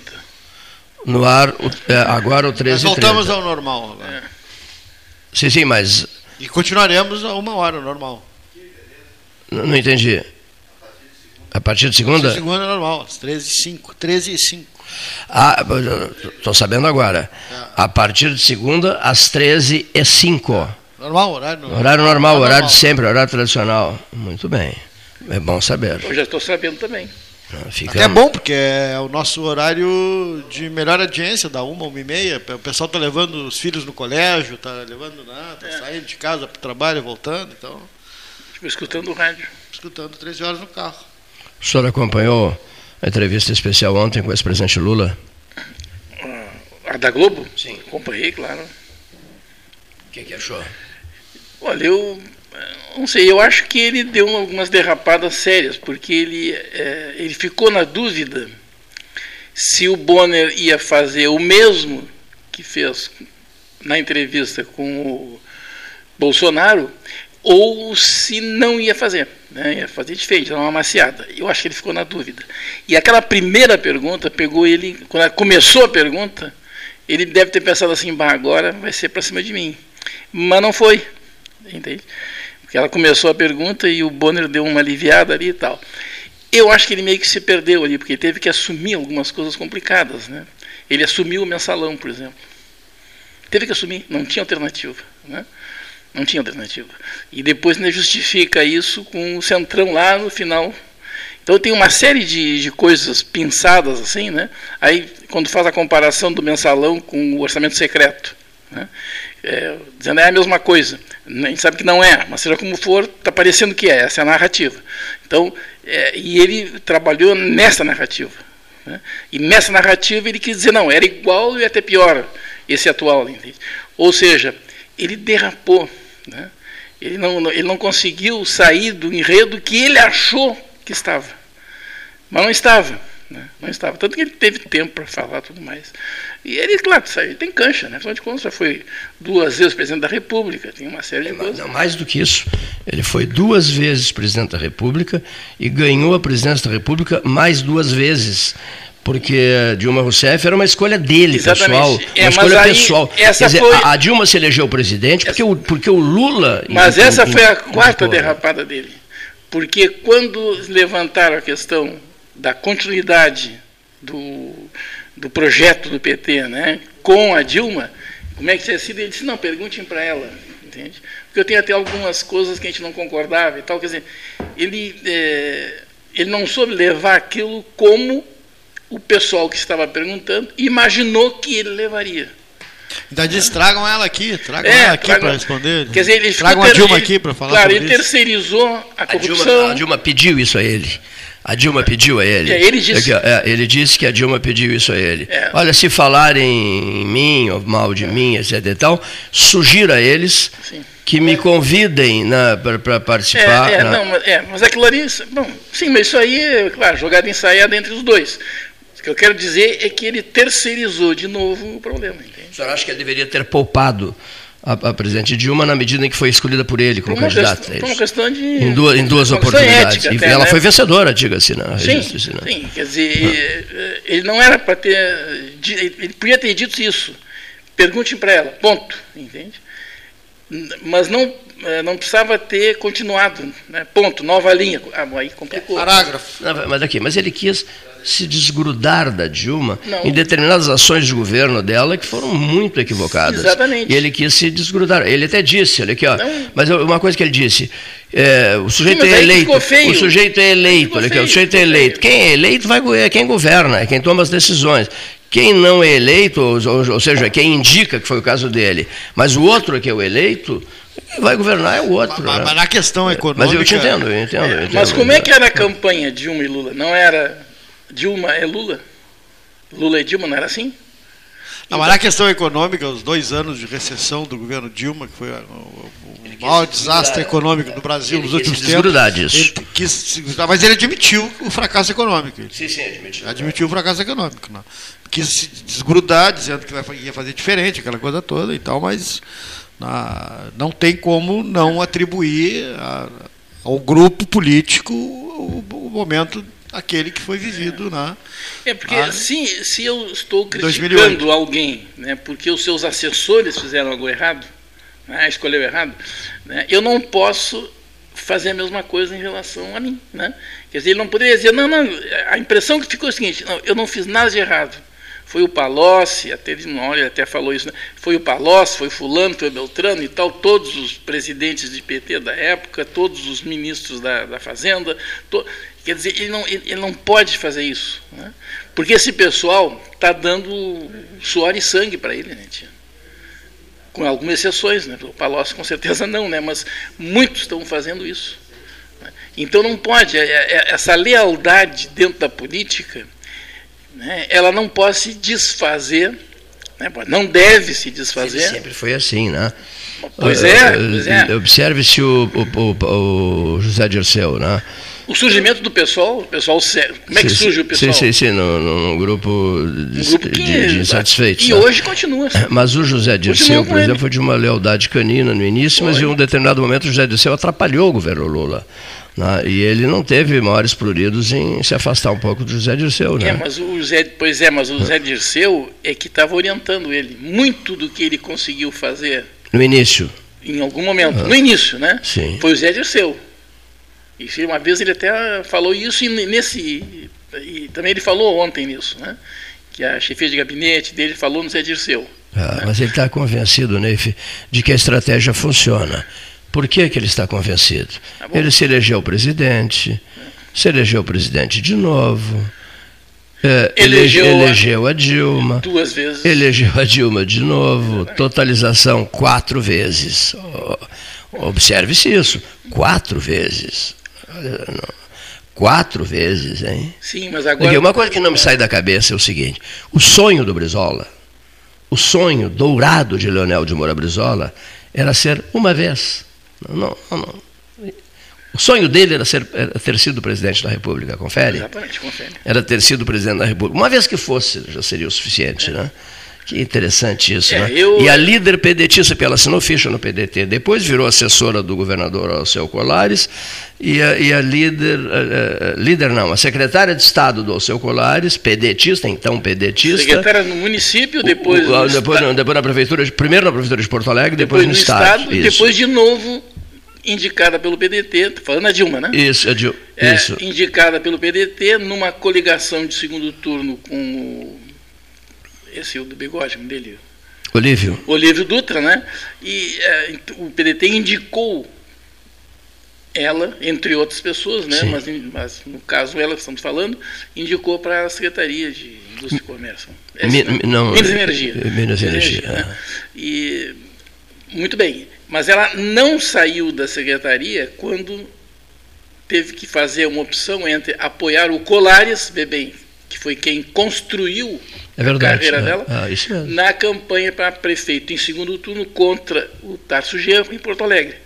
No ar, o, é, agora o 13h30. Nós
voltamos ao normal agora. É.
Sim, sim, mas.
E continuaremos a uma hora, normal.
Não, não entendi. A partir de segunda? A partir
de segunda é normal, às 13 e 5. 13 e 5.
Ah, estou sabendo agora. É. A partir de segunda, às 13 e 5.
Normal, horário normal.
Horário normal, horário, normal. de sempre, horário tradicional. Muito bem. É bom saber.
Eu já estou sabendo também.
Fica... Até é bom, porque é o nosso horário de melhor audiência, da uma, uma e meia. O pessoal está levando os filhos no colégio, está levando nada, tá é. saindo de casa para o trabalho, voltando. Então...
Fico escutando o rádio.
Escutando 13 horas no carro.
O senhor acompanhou a entrevista especial ontem com o ex-presidente Lula?
A da Globo?
Sim.
Acompanhei, claro.
O que, que achou?
Olha, eu não sei, eu acho que ele deu algumas derrapadas sérias, porque ele, é, ele ficou na dúvida se o Bonner ia fazer o mesmo que fez na entrevista com o Bolsonaro, ou se não ia fazer, né? ia fazer diferente, dar uma maciada. Eu acho que ele ficou na dúvida. E aquela primeira pergunta pegou ele, quando começou a pergunta, ele deve ter pensado assim, bah, agora vai ser para cima de mim. Mas não foi, entende? Porque ela começou a pergunta e o Bonner deu uma aliviada ali e tal. Eu acho que ele meio que se perdeu ali, porque teve que assumir algumas coisas complicadas. Né? Ele assumiu o mensalão, por exemplo. Teve que assumir, não tinha alternativa. Né? Não tinha alternativa. E depois ainda justifica isso com o centrão lá no final. Então tem uma série de, de coisas pensadas assim, né? Aí quando faz a comparação do mensalão com o orçamento secreto, né? É, dizendo é a mesma coisa. A gente sabe que não é, mas seja como for, está parecendo que é, essa é a narrativa. Então, é, e ele trabalhou nessa narrativa. Né? E nessa narrativa ele quis dizer, não, era igual e até pior esse atual. Entende? Ou seja, ele derrapou. Né? Ele, não, ele não conseguiu sair do enredo que ele achou que estava. Mas não estava. Né? Não estava. Tanto que ele teve tempo para falar tudo mais. E ele, claro, ele tem cancha, né? Afinal de contas, já foi duas vezes presidente da República, tem uma série de é, coisas.
Não, mais do que isso. Ele foi duas vezes presidente da República e ganhou a presidência da República mais duas vezes porque Dilma Rousseff era uma escolha dele, Exatamente. pessoal. Uma é, escolha pessoal. Quer dizer, foi... a Dilma se elegeu presidente porque, essa... o, porque o Lula.
Mas essa foi a quarta derrapada dele. Porque quando levantaram a questão da continuidade do, do projeto do PT né, com a Dilma, como é que tinha sido? Ele disse: não, perguntem para ela. Entende? Porque eu tenho até algumas coisas que a gente não concordava e tal. Quer dizer, ele, é, ele não soube levar aquilo como o pessoal que estava perguntando imaginou que ele levaria.
Ainda diz, tragam ela aqui, tragam é, ela aqui para responder.
Quer dizer, ele
tragam a Dilma aqui para falar
Claro, ele isso. terceirizou a corrupção.
A Dilma, a Dilma pediu isso a ele. A Dilma pediu a ele.
É, ele, disse.
É, ele disse que a Dilma pediu isso a ele. É. Olha, se falarem em mim, ou mal de mim, etc. e tal, sugira a eles sim. que me convidem para participar.
É, é, não, mas, é, mas aquilo ali. Bom, sim, mas isso aí, claro, jogada ensaiada entre os dois. O que eu quero dizer é que ele terceirizou de novo o problema. Entende?
O senhor acha que ele deveria ter poupado a, a, presidente Dilma na medida em que foi escolhida por ele como candidata.
Questão, uma questão de.
Em duas, em duas oportunidades.
Ética,
e ela né? foi vencedora, diga-se, né?
Sim, né? sim, quer dizer, ah. ele não era para ter. Ele podia ter dito isso. Pergunte para ela, ponto, entende? Mas não, eh, não precisava ter continuado, né? ponto, nova linha. Ah, aí complicou.
Parágrafo.
Não, mas aqui, mas ele quis se desgrudar da Dilma não. em determinadas ações de governo dela que foram muito equivocadas.
Exatamente.
E ele quis se desgrudar. Ele até disse, olha aqui, ó, mas uma coisa que ele disse, é, o sujeito Sim, é eleito. O sujeito é eleito, olha aqui, o sujeito é eleito. Quem é eleito vai, é quem governa, é quem toma as decisões. Quem não é eleito, ou, ou, seja, quem indica, que foi o caso dele, mas o outro que é o eleito, vai governar é o outro.
Mas,
né?
mas na questão econômica.
Mas eu te entendo, eu entendo, eu entendo.
Mas como é que era a campanha Dilma e Lula? Não era Dilma é Lula. Lula é Dilma, não era assim?
Não, mas na questão econômica, os dois anos de recessão do governo Dilma, que foi o, o maior desastre econômico do Brasil nos últimos tempos.
Disso.
Ele quis, mas ele admitiu o fracasso econômico.
Sim, sim, admitiu.
Admitiu o fracasso econômico. Não. Quis se desgrudar, dizendo que ia fazer diferente, aquela coisa toda e tal, mas na, não tem como não atribuir a, ao grupo político o, o momento aquele que foi vivido na.
É porque na, se, se eu estou criticando 2008. alguém, né, porque os seus assessores fizeram algo errado, né, escolheu errado, né, eu não posso fazer a mesma coisa em relação a mim, né? Quer dizer, ele não poderia dizer, não, não, a impressão que ficou é o seguinte, não, eu não fiz nada de errado. Foi o Palocci, até ele, olha, até falou isso, né? foi o Palocci, foi fulano, foi Beltrano e tal, todos os presidentes de PT da época, todos os ministros da, da Fazenda, to, Quer dizer, ele não, ele, ele não pode fazer isso. Né? Porque esse pessoal está dando suor e sangue para ele, né, tia? Com algumas exceções, né? O Palocci com certeza não, né? Mas muitos estão fazendo isso. Né? Então não pode, é, é, essa lealdade dentro da política, né, ela não pode se desfazer Né? Não deve se desfazer. Ele
sempre foi assim, né?
Pois é, pois é.
Observe-se o, o, o, o José Dirceu, né?
O surgimento do pessoal, o pessoal como é que surge o pessoal?
Sim, sim, sim, no, grupo de, um grupo que, de, de insatisfeitos.
E né? hoje continua.
Mas o José Dirceu, por exemplo, foi de uma lealdade canina no início, mas em um determinado momento o José Dirceu atrapalhou o governo Lula. Né? E ele não teve maiores pruridos em se afastar um pouco do José Dirceu. Né?
É, mas o José, pois é, mas o José Dirceu é que estava orientando ele. Muito do que ele conseguiu fazer.
No início.
Em algum momento. Ah. No início, né?
Sim.
Foi o José Dirceu. E uma vez ele até falou isso e nesse. E também ele falou ontem nisso, né? Que a chefia de gabinete dele falou no Zé Dirceu.
Ah, né? Mas ele está convencido, Neif, de que a estratégia funciona. Por que, que ele está convencido? Tá ele se elegeu presidente, se elegeu presidente de novo. É, elegeu, elegeu, a Dilma.
Duas vezes.
Elegeu a Dilma de novo. Totalização quatro vezes. Observe-se isso. Quatro vezes. Quatro vezes, hein?
Sim, mas agora.
uma coisa que não me sai da cabeça é o seguinte: o sonho do Brizola, o sonho dourado de Leonel de Moura Brizola, era ser uma vez. Não, não, não. O sonho dele era, ser, era ter sido presidente da República, confere?
Exatamente, confere.
Era ter sido presidente da República. Uma vez que fosse, já seria o suficiente, é. né? Que interessante isso, é, né? Eu... E a líder pedetista, porque ela assinou ficha no PDT, depois virou assessora do governador Alceu Colares, e a, e a líder, a, a, líder não, a secretária de Estado do Alceu Colares, pedetista, então pedetista.
Secretária no município, depois. O,
o, depois, não, depois na prefeitura, primeiro na prefeitura de Porto Alegre, depois, depois no, no Estado. estado
e depois de novo indicada pelo PDT, falando a Dilma, né?
Isso, a Dilma. É, isso.
Indicada pelo PDT numa coligação de segundo turno com o esse é o do bigode dele.
Olívio.
Olívio Dutra, né? E é, o PDT indicou ela, entre outras pessoas, né? Mas, mas, no caso ela que estamos falando, indicou para a Secretaria de Indústria e Comércio.
Mi, né? não,
Minas Energia.
Minas Energia. Energia
né? E muito bem. Mas ela não saiu da secretaria quando teve que fazer uma opção entre apoiar o Colares, bem, que foi quem construiu
é verdade,
a carreira
é.
dela,
ah,
na campanha para prefeito em segundo turno contra o Tarso Genro em Porto Alegre.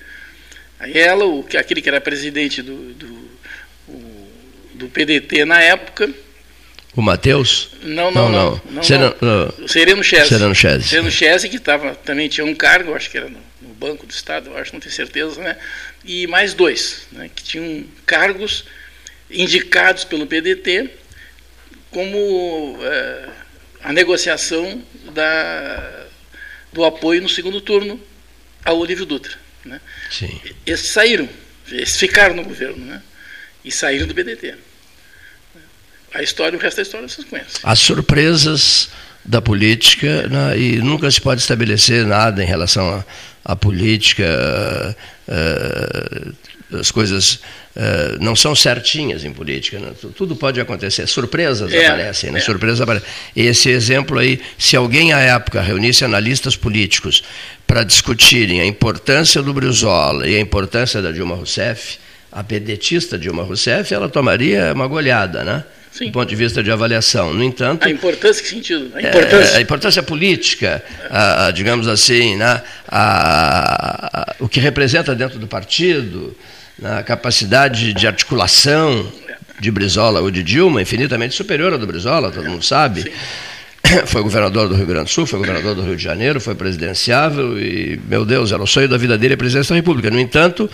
Aí ela, o, aquele que era presidente do, do, o, do PDT na época.
O Matheus?
Não, não, não. não, não, Sereno, não. Sereno Chese.
Sereno Chese.
Sereno Chese, que tava, também tinha um cargo, acho que era no, no Banco do Estado, acho, não tenho certeza, né? E mais dois, né, que tinham cargos indicados pelo PDT como é, a negociação da, do apoio no segundo turno ao Olívio Dutra. Né?
Sim.
Esses saíram, esses ficaram no governo, né? e saíram do BDT. A história, o resto da história vocês conhecem.
As surpresas da política né, e nunca se pode estabelecer nada em relação à política, uh, as coisas Uh, não são certinhas em política. Né? Tudo pode acontecer. Surpresas é, aparecem, né? É. Surpresas aparecem. Esse exemplo aí, se alguém à época reunisse analistas políticos para discutirem a importância do Brizola e a importância da Dilma Rousseff, a pedetista Dilma Rousseff, ela tomaria uma goleada, né? Sim. do ponto de vista de avaliação. No entanto.
A importância, que sentido? A importância,
é, a importância política, a, a, digamos assim, né, o que representa dentro do partido, na capacidade de articulação de Brizola ou de Dilma, infinitamente superior à do Brizola, todo mundo sabe. Sim. Foi governador do Rio Grande do Sul, foi governador do Rio de Janeiro, foi presidenciável e, meu Deus, era o sonho da vida dele a presidência da República. No entanto,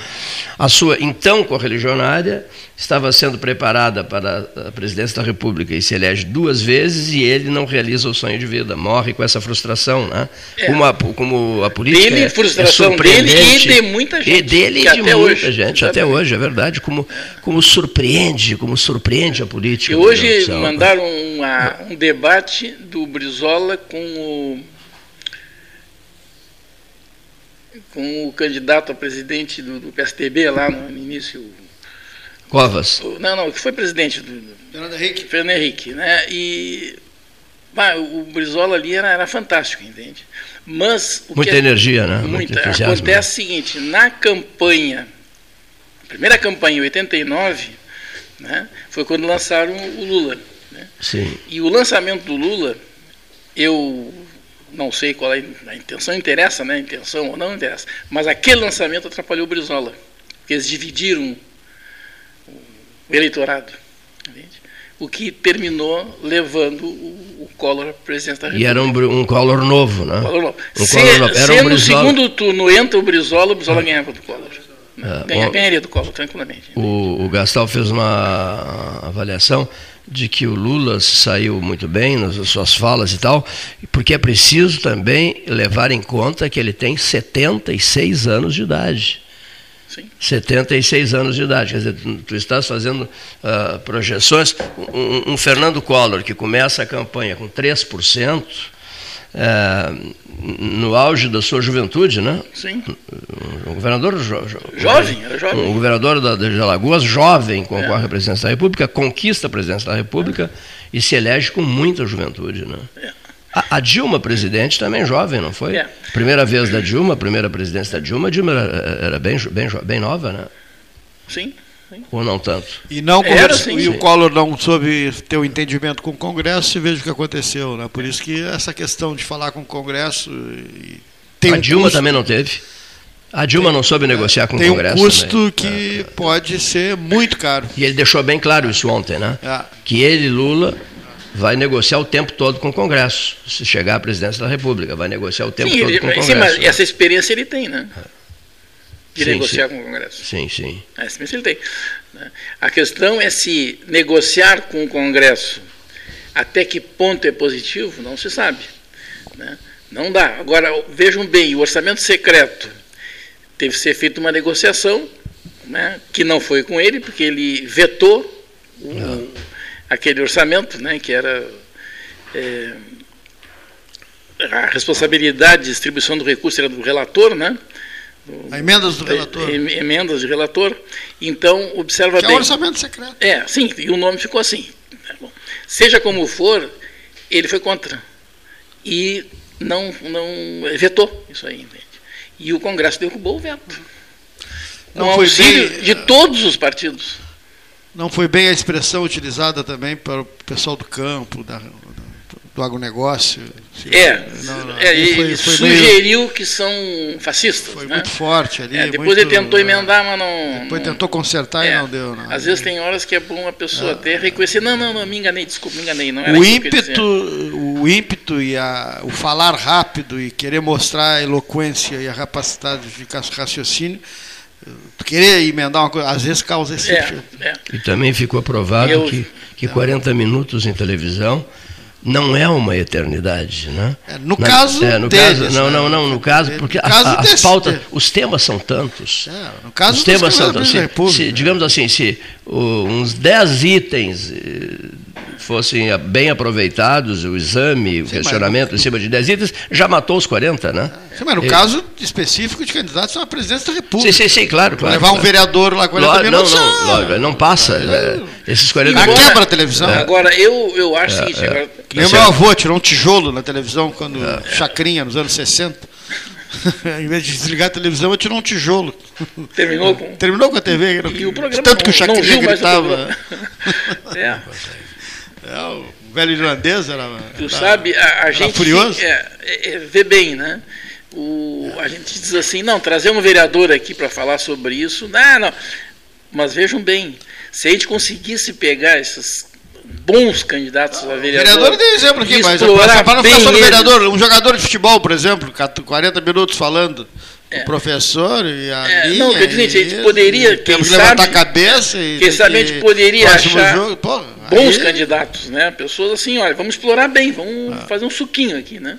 a sua então correligionária estava sendo preparada para a presidência da República e se elege duas vezes e ele não realiza o sonho de vida, morre com essa frustração, né?
É.
Como, a, como a política
dele,
é,
frustração
é
dele e de muita gente.
E dele e de muita hoje, gente, até hoje, é verdade. Como, como surpreende, como surpreende a política.
E hoje mandaram uma, um debate do Brizola com o com o candidato a presidente do, do PSDB lá no início,
Covas.
Não, não, que foi presidente do.
Fernando Henrique.
Fernando Henrique, né? E. Bah, o Brizola ali era, era fantástico, entende? Mas.
muita
que,
energia, né?
Muita. Acontece né? o seguinte: na campanha, a primeira campanha, em 89, né, foi quando lançaram o Lula. Né?
Sim.
E o lançamento do Lula, eu não sei qual é a intenção, interessa, né? A intenção ou não interessa. Mas aquele lançamento atrapalhou o Brizola. Porque eles dividiram o eleitorado. Entende? O que terminou levando o, o Collor à presidência da República.
E era um, um Collor novo, né?
Collor novo.
Um
se
Collor novo.
Se
um
no segundo turno entra o Brizola, o Brizola ganhava do Collor.
É,
Ganha-
bom.
ganharia do Collor, tranquilamente.
O, o Gastal fez uma avaliação de que o Lula saiu muito bem nas suas falas e tal, porque é preciso também levar em conta que ele tem 76 anos de idade.
Sim.
76 anos de idade. Quer dizer, tu estás fazendo ah, projeções. Um, um Fernando Collor que começa a campanha com 3%, eh, no auge da sua juventude, né?
Sim.
Um governador jo- jo-
Jovem, era jovem.
um governador da, de Alagoas, jovem, concorre
É.
à presidência da República, conquista a presidência da República e se elege com muita juventude. Né?
É.
A, a Dilma, presidente, também jovem, não foi?
É.
Primeira vez da Dilma, primeira presidência da Dilma, a Dilma era, era bem, bem, bem nova, né?
Sim.
Ou não tanto?
E não
Era,
conversa-
sim,
e
sim.
o Collor não soube ter o entendimento com o Congresso e veja o que aconteceu. Né? Por isso que essa questão de falar com o Congresso e tem
a
um
Dilma
custo,
também não teve. A Dilma não soube negociar com
tem
o
um
Congresso.
custo
também.
que pode ser muito caro.
E ele deixou bem claro isso ontem, né?
É.
Que ele, Lula, vai negociar o tempo todo com o Congresso. Se chegar à presidência da República, vai negociar o tempo
Sim,
todo
ele-
com o
sim,
Congresso.
mas
né?
essa experiência ele tem, né? De
Sim,
negociar
sim.
com o Congresso.
Sim, sim.
Essa experiência ele tem. né? A questão é se negociar com o Congresso até que ponto é positivo, não se sabe. né? Não dá. Agora, vejam bem, o orçamento secreto teve que ser feita uma negociação, né, que não foi com ele, porque ele vetou o- aquele orçamento, né, que era é, a responsabilidade de distribuição do recurso era do relator, né?
Emendas do relator.
Em- Emendas de relator. Então, observa
Que é
bem.
o orçamento secreto.
É, sim, e o nome ficou assim. Tá. Seja como for, ele foi contra. E não, não vetou isso aí, entende? E o Congresso derrubou o veto.
Não
Com
foi
auxílio
bem-
de todos os partidos.
Não foi bem a expressão utilizada também para o pessoal do campo, da- do agronegócio.
É,
Não, não,
é,
ali
ele
foi- foi meio-
sugeriu que são fascistas.
Foi
né?
muito forte ali.
É, depois
muito-
ele tentou emendar, mas não.
Depois
não-
tentou consertar e
é,
não deu. Não.
Às vezes tem horas que é bom a pessoa até reconhecer, não, não, não, me enganei, desculpa, me enganei. Não era
o ímpeto, o ímpeto e a, o falar rápido e querer mostrar a eloquência e a capacidade de raciocínio, tu querer emendar uma coisa, às vezes causa esse
É,
efeito.
é.
E também ficou provado
Eu-
que, que 40 minutos em televisão não é uma eternidade, né?
É, no
Na-
caso
é, no
deles,
caso, não,
né?
não, não, no caso, porque
No caso
a- as pautas, os temas são tantos.
É, no caso
os temas são tantos. Se, se,
né?
digamos assim, se o, uns 10 itens eh, fossem a- bem aproveitados, o exame, o
Sim, mas
questionamento em cima de 10 itens, já matou os 40, né?
Sim, mas no
Eu-
caso específico de candidatos à presidência da República.
Sim, sim, sim, claro, claro.
Levar um
claro.
vereador lá 40
Lógico, não,
minutos.
não,
ah,
lógico, não passa. né? Esses 40
Ah,
minutos.
quebra a televisão.
Agora, eu, eu acho o seguinte, agora,
Que nem o
Tá
meu
certo.
avô tirou um tijolo na televisão quando
É.
chacrinha nos anos 60. em vez de desligar a televisão, eu tirou um tijolo.
terminou com.
Terminou com a TV.
E o programa
tanto que o
não- não
Chacrinha
viu mais o
gritava.
programa. É,
É, o velho irlandês era.
tu
era-
sabe, a, a gente.
furioso?
É, é, vê bem, né? O, a gente diz assim, não, trazer um vereador aqui para falar sobre isso. Não, não. Mas vejam bem, se a gente conseguisse pegar esses bons candidatos a vereador.
vereador tem exemplo aqui, mas para não ficar só no
eles.
vereador, um jogador de futebol, por exemplo, 40 minutos falando. O professor e a
É,
linha,
não, quer dizer, a gente poderia, quem
temos que levantar
sabe-
a cabeça e
quem sabe a gente poderia achar
jogo, pô,
bons
aí-
candidatos, né? Pessoas assim, olha, vamos explorar bem, vamos
Ah.
fazer um suquinho aqui, né?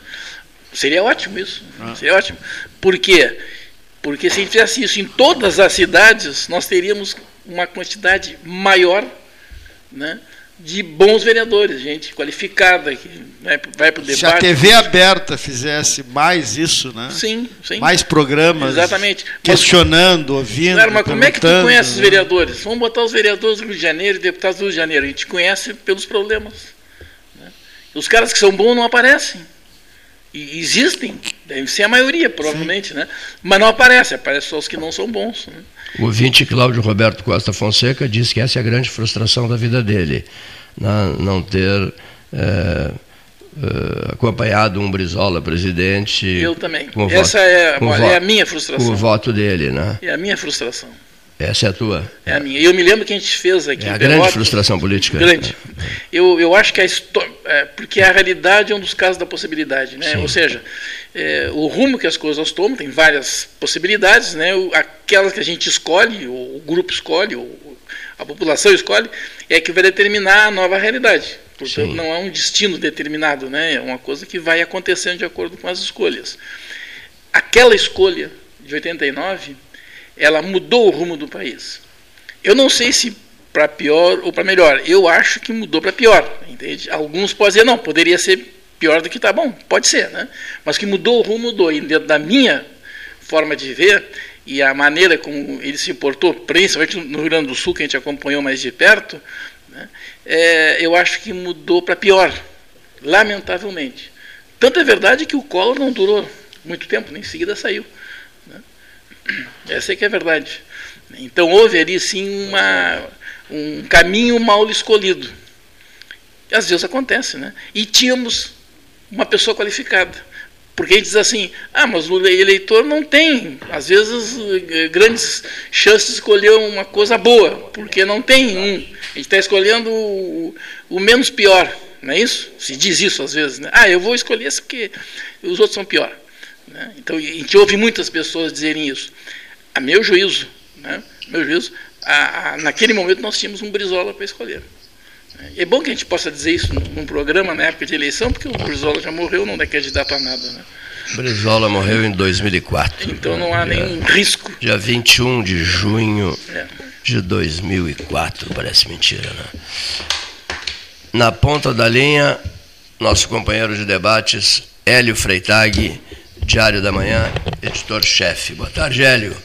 Seria ótimo isso,
Ah.
seria ótimo. Por quê? Porque se a gente fizesse isso em todas as cidades, nós teríamos uma quantidade maior, né? De bons vereadores, gente qualificada, que vai, vai para o debate.
Se a TV aberta fizesse mais isso, né?
Sim, sim.
Mais programas.
Exatamente. Mas-
Questionando, ouvindo.
Claro, mas como é que tu conhece os
né?
vereadores? Vamos botar os vereadores do Rio de Janeiro e deputados do Rio de Janeiro. A gente conhece pelos problemas. né? Os caras que são bons não aparecem. E existem, deve ser a maioria, provavelmente, né? Mas não aparece, aparece só os que não são bons. Né?
O ouvinte Cláudio Roberto Costa Fonseca diz que essa é a grande frustração da vida dele, não ter eh, eh, acompanhado um Brizola presidente.
Eu também. Essa voto, é, olha, é a minha frustração.
O voto dele, né?
É a minha frustração.
Essa é a tua?
É a minha. E eu me lembro que a gente fez aqui.
É a grande frustração política.
Grande. Eu, eu acho que a história. É, porque a realidade é um dos casos da possibilidade. Né? Ou seja, é, o rumo que as coisas tomam, tem várias possibilidades, né? aquelas que a gente escolhe, o, grupo escolhe, a população escolhe, é que vai determinar a nova realidade. Portanto, Sim. não é um destino determinado, né? é uma coisa que vai acontecendo de acordo com as escolhas. Aquela escolha de 89 ela mudou o rumo do país. Eu não sei se para pior ou para melhor. Eu acho que mudou para pior. Entende? Alguns podem dizer, não, poderia ser pior do que está bom. Pode ser, né? Mas que mudou o rumo, mudou. E dentro da minha forma de ver e a maneira como ele se portou, principalmente no Rio Grande do Sul, que a gente acompanhou mais de perto, né, é, eu acho que mudou para pior, lamentavelmente. Tanto é verdade que o Collor não durou muito tempo, nem em seguida saiu. Essa é que é a verdade. Então houve ali sim uma, um caminho mal escolhido. Às vezes acontece, né? E tínhamos uma pessoa qualificada. Porque a gente diz assim, ah, mas o eleitor não tem, às vezes, eh, grandes chances de escolher uma coisa boa, porque não tem um. A gente está escolhendo o, o, menos pior, não é isso? Se diz isso às vezes, né? Ah, eu vou escolher esse porque os outros são pior. Né? Então, a gente ouve muitas pessoas dizerem isso. A meu juízo, né? meu juízo, a, a, naquele momento nós tínhamos um Brizola para escolher. É bom que a gente possa dizer isso num programa na época de eleição, porque o Brizola já morreu, não é candidato a nada. Né?
Brizola morreu em 2004.
Então não há nenhum risco.
Dia 21 de junho é. de 2004, parece mentira, né? Na ponta da linha, nosso companheiro de debates, Hélio Freitag, Diário da Manhã, editor-chefe. Boa tarde, Hélio.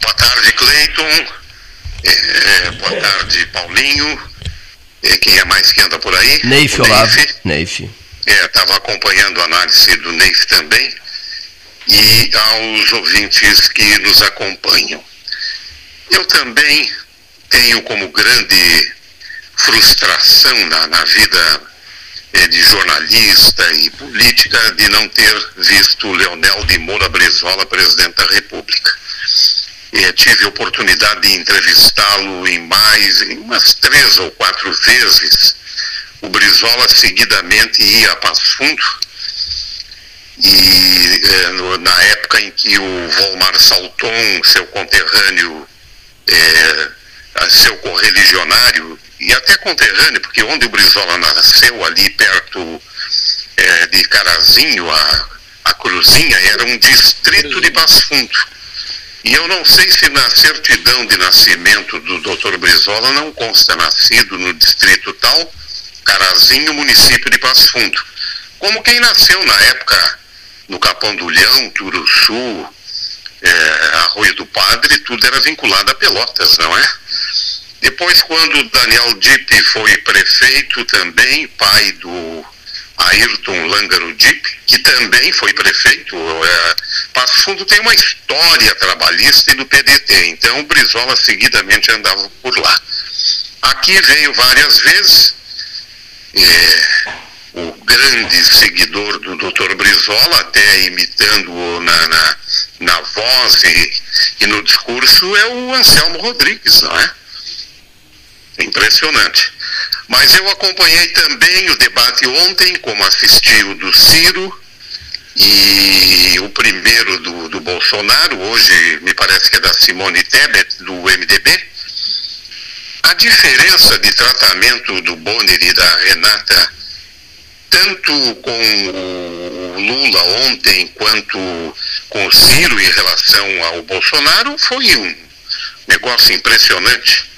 Boa tarde, Cleiton. É, boa tarde, Paulinho. É, quem é mais que anda por aí?
Neif Olavo. Neif.
É, estava acompanhando a análise do Neif também. E aos ouvintes que nos acompanham. Eu também tenho como grande frustração na, na vida é, de jornalista e política de não ter visto Leonel de Moura Brizola presidente da República. É, tive oportunidade de entrevistá-lo em mais, em umas três ou quatro vezes. O Brizola seguidamente ia a Passo Fundo e é, no, na época em que o Volmar Salton, seu conterrâneo, é, seu correligionário, e até conterrâneo, porque onde o Brizola nasceu, ali perto é, de Carazinho, a, a Cruzinha, era um distrito de Passo Fundo. E eu não sei se na certidão de nascimento do Dr. Brizola não consta nascido no distrito tal, Carazinho, município de Passo Fundo. Como quem nasceu na época no Capão do Leão, Turuçu, é, Arroio do Padre, tudo era vinculado a Pelotas, não é? Depois, quando Daniel Dipp foi prefeito também, pai do Ayrton Langaro Dipp, que também foi prefeito, é, Passo Fundo tem uma história trabalhista e do PDT, então o Brizola seguidamente andava por lá. Aqui veio várias vezes, é, o grande seguidor do Dr. Brizola, até imitando-o na, na, na, voz e, e no discurso, é o Anselmo Rodrigues, não é? Impressionante. Mas eu acompanhei também o debate ontem, como assisti o do Ciro e o primeiro do, do Bolsonaro, hoje me parece que é da Simone Tebet, do MDB. A diferença de tratamento do Bonner e da Renata, tanto com o Lula ontem quanto com o Ciro em relação ao Bolsonaro, foi um negócio impressionante.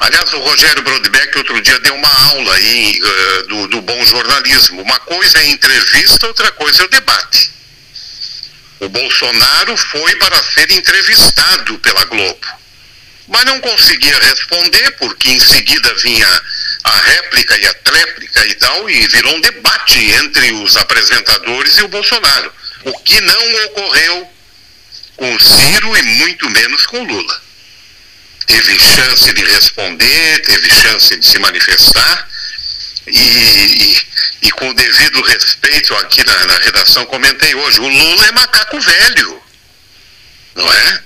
Aliás, o Rogério Brodbeck outro dia deu uma aula aí uh, do, do bom jornalismo. Uma coisa é entrevista, outra coisa é o debate. O Bolsonaro foi para ser entrevistado pela Globo, mas não conseguia responder porque em seguida vinha a réplica e a tréplica e tal, e virou um debate entre os apresentadores e o Bolsonaro, o que não ocorreu com Ciro e muito menos com Lula teve chance de responder, teve chance de se manifestar, e, e, e com o devido respeito aqui na, na redação, comentei hoje, o Lula é macaco velho, não é?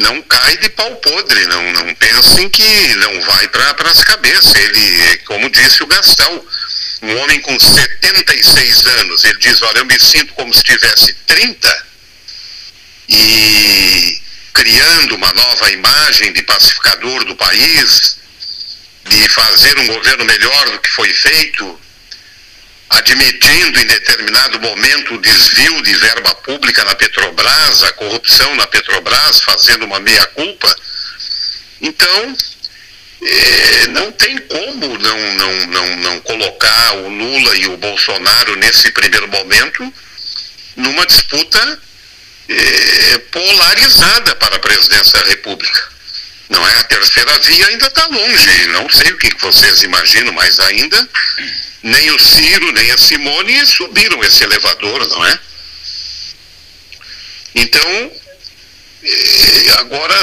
Não cai de pau podre, não, não pensem que não vai para as cabeças. Ele, como disse o Gastão, um homem com 76 anos, ele diz, olha, eu me sinto como se tivesse 30 e criando uma nova imagem de pacificador do país, de fazer um governo melhor do que foi feito, admitindo em determinado momento o desvio de verba pública na Petrobras, a corrupção na Petrobras, fazendo uma meia-culpa. Então, é, não tem como não, não, não, não colocar o Lula e o Bolsonaro nesse primeiro momento numa disputa é, polarizada para a presidência da República. Não é? A terceira via ainda está longe. Não sei o que vocês imaginam, mas ainda nem o Ciro, nem a Simone subiram esse elevador, não é? Então, eh, agora,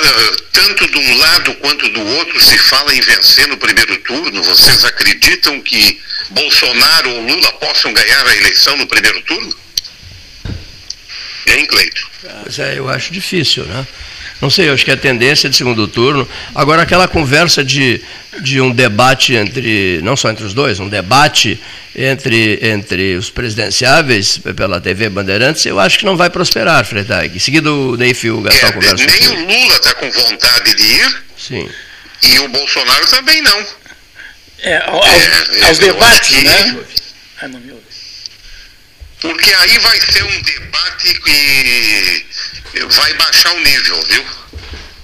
tanto de um lado quanto do outro se fala em vencer no primeiro turno. Vocês acreditam que Bolsonaro ou Lula possam ganhar a eleição no primeiro turno? Hein, Cleito?
Pois é, eu acho difícil, né? Não sei, eu acho que a tendência é de segundo turno. Agora, aquela conversa de, de um debate entre, não só entre os dois, um debate entre, entre os presidenciáveis pela TV Bandeirantes, eu acho que não vai prosperar, Freitag. Em seguida, o Neif o Gastão
é,
conversa
Nem o Lula está com vontade de ir.
Sim.
E o Bolsonaro também não.
É, aos, é, aos debates, né? Ah, não me ouve.
Porque aí vai ser um debate que vai baixar o nível, viu?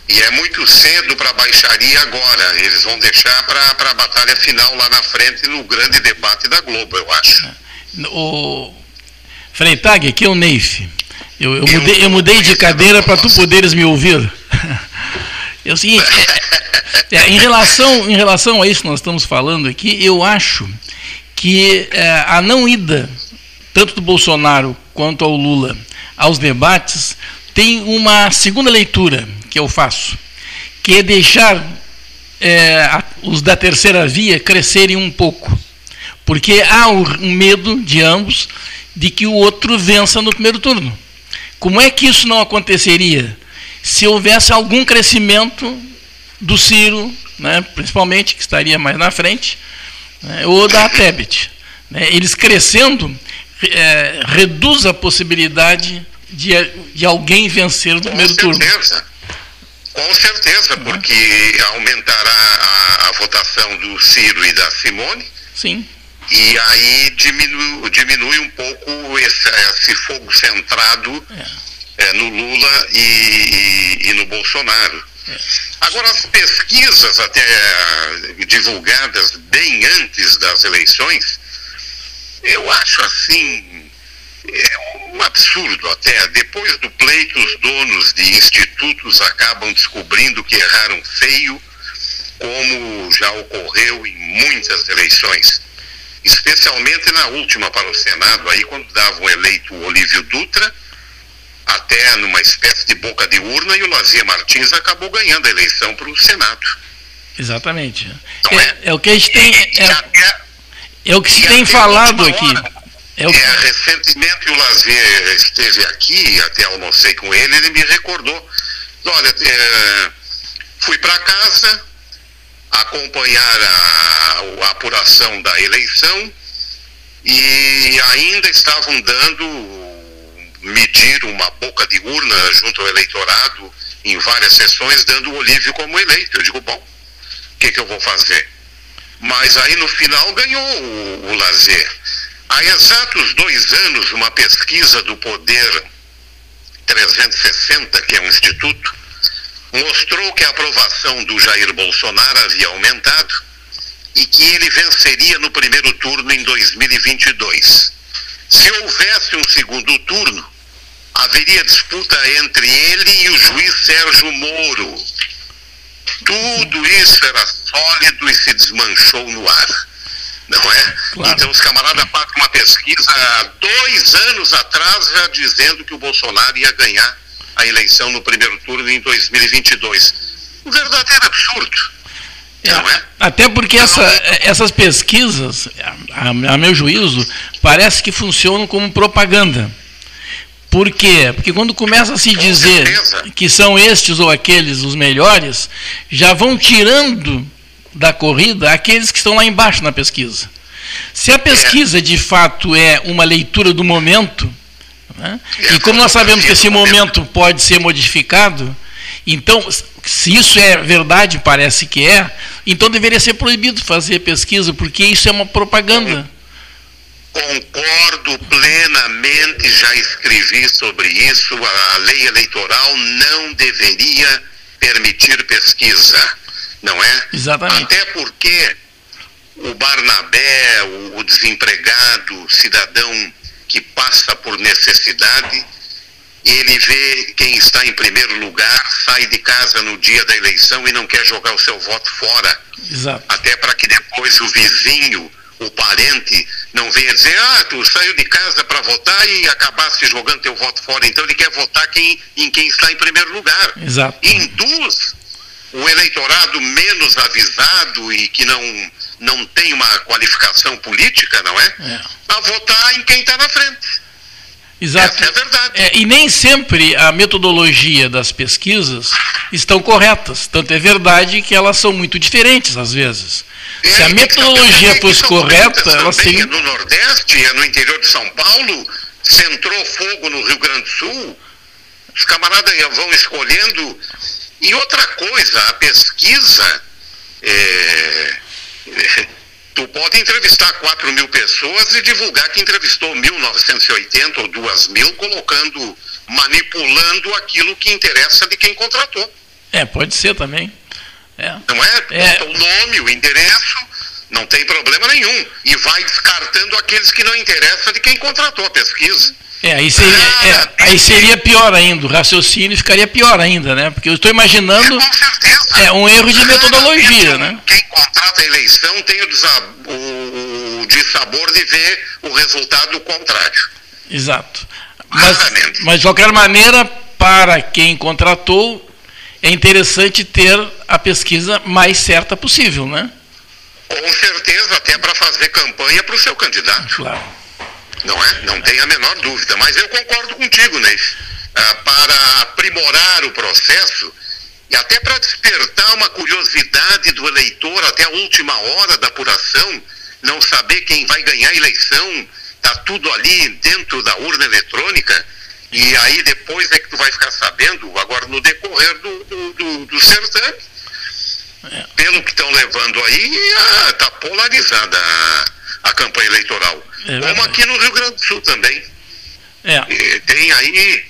E é muito cedo para baixaria agora. Eles vão deixar para a batalha final lá na frente, no grande debate da Globo, eu acho.
O Freitag, aqui é o Neif. Eu, eu, mudei, eu mudei de cadeira para tu poderes me ouvir. É o seguinte, é, é, em, relação, em relação a isso que nós estamos falando aqui, eu acho que é, a não ida, tanto do Bolsonaro quanto ao Lula, aos debates, tem uma segunda leitura que eu faço, que é deixar é, os da terceira via crescerem um pouco. Porque há um medo de ambos de que o outro vença no primeiro turno. Como é que isso não aconteceria? Se houvesse algum crescimento do Ciro, né, principalmente, que estaria mais na frente, né, ou da Tebet. Né, eles crescendo, é, reduz a possibilidade de, de alguém vencer no Com primeiro
certeza.
turno.
Com certeza, uhum. porque aumentará a, a, votação do Ciro e da Simone.
Sim.
E aí diminui, diminui um pouco esse, esse fogo centrado é. É, no Lula e, e, e no Bolsonaro. É. Agora, as pesquisas até divulgadas bem antes das eleições, eu acho assim é um absurdo até. Depois do pleito, os donos de institutos acabam descobrindo que erraram feio, como já ocorreu em muitas eleições. Especialmente na última para o Senado, aí quando davam eleito o Olívio Dutra, até numa espécie de boca de urna, e o Lazier Martins acabou ganhando a eleição para o Senado.
Exatamente. É, é? é, o que a gente tem. É, é o que se tem falado aqui.
É, é, recentemente o Lazier esteve aqui, até almocei com ele, ele me recordou. Olha, é, fui para casa acompanhar a, a, apuração da eleição e ainda estavam dando, medir uma boca de urna junto ao eleitorado em várias sessões, dando o Olívio como eleito. Eu digo, bom, o que, que eu vou fazer? Mas aí no final ganhou o, o Lazer. Há exatos dois anos, uma pesquisa do Poder 360, que é um instituto, mostrou que a aprovação do Jair Bolsonaro havia aumentado e que ele venceria no primeiro turno em 2022. Se houvesse um segundo turno, haveria disputa entre ele e o juiz Sérgio Moro. Tudo isso era sólido e se desmanchou no ar não é? Claro. Então os camaradas fazem uma pesquisa há dois anos atrás já dizendo que o Bolsonaro ia ganhar a eleição no primeiro turno em 2022. Um verdadeiro absurdo.
É, é? Até porque essa, essas pesquisas, a, a, meu juízo, parece que funcionam como propaganda. Por quê? Porque quando começa a se dizer que são estes ou aqueles os melhores, já vão tirando da corrida aqueles que estão lá embaixo na pesquisa. Se a pesquisa de fato é uma leitura do momento, né, e como nós sabemos que esse momento pode ser modificado, então, se isso é verdade, parece que é, então deveria ser proibido fazer pesquisa, porque isso é uma propaganda.
Concordo plenamente, já escrevi sobre isso. A lei eleitoral não deveria permitir pesquisa, não é?
Exatamente.
Até porque o Barnabé, o desempregado, o cidadão que passa por necessidade, ele vê quem está em primeiro lugar, sai de casa no dia da eleição e não quer jogar o seu voto fora.
Exato.
Até para que depois o vizinho o parente não venha dizer, ah, tu saiu de casa para votar e acabasse jogando teu voto fora. Então ele quer votar quem, em quem está em primeiro lugar.
Exato.
Induz o eleitorado menos avisado e que não, não tem uma qualificação política, não é? é. A votar em quem está na frente.
Exato.
Essa é a verdade.
É, e nem sempre a metodologia das pesquisas estão corretas. Tanto é verdade que elas são muito diferentes às vezes. É, Se a metodologia fosse correta, ela seria.
No Nordeste, no interior de São Paulo, centrou fogo no Rio Grande do Sul. Os camaradas vão escolhendo. E outra coisa, a pesquisa. É, tu pode entrevistar 4 mil pessoas e divulgar que entrevistou 1.980 ou 2 mil, colocando, manipulando aquilo que interessa de quem contratou.
É, pode ser também. É.
Não é? é. o nome, o endereço, não tem problema nenhum. E vai descartando aqueles que não interessam de quem contratou a pesquisa.
É, aí seria, é, aí seria pior ainda, o raciocínio ficaria pior ainda, né? Porque eu estou imaginando é, um erro de metodologia, né?
Quem contrata a eleição tem o, o, o dissabor de ver o resultado contrário.
Exato. Mas, mas, de qualquer maneira, para quem contratou, é interessante ter a pesquisa mais certa possível, né?
Com certeza, até para fazer campanha para o seu candidato.
Claro.
Não é? Não tem a menor dúvida. Mas eu concordo contigo, Neif. Ah, para aprimorar o processo e até para despertar uma curiosidade do eleitor até a última hora da apuração, não saber quem vai ganhar a eleição, está tudo ali dentro da urna eletrônica, e aí depois é que tu vai ficar sabendo, agora no decorrer do, do, do, do certame. Pelo que estão levando aí, está polarizada a, a campanha eleitoral. É Como aqui no Rio Grande do Sul também.
É.
Tem aí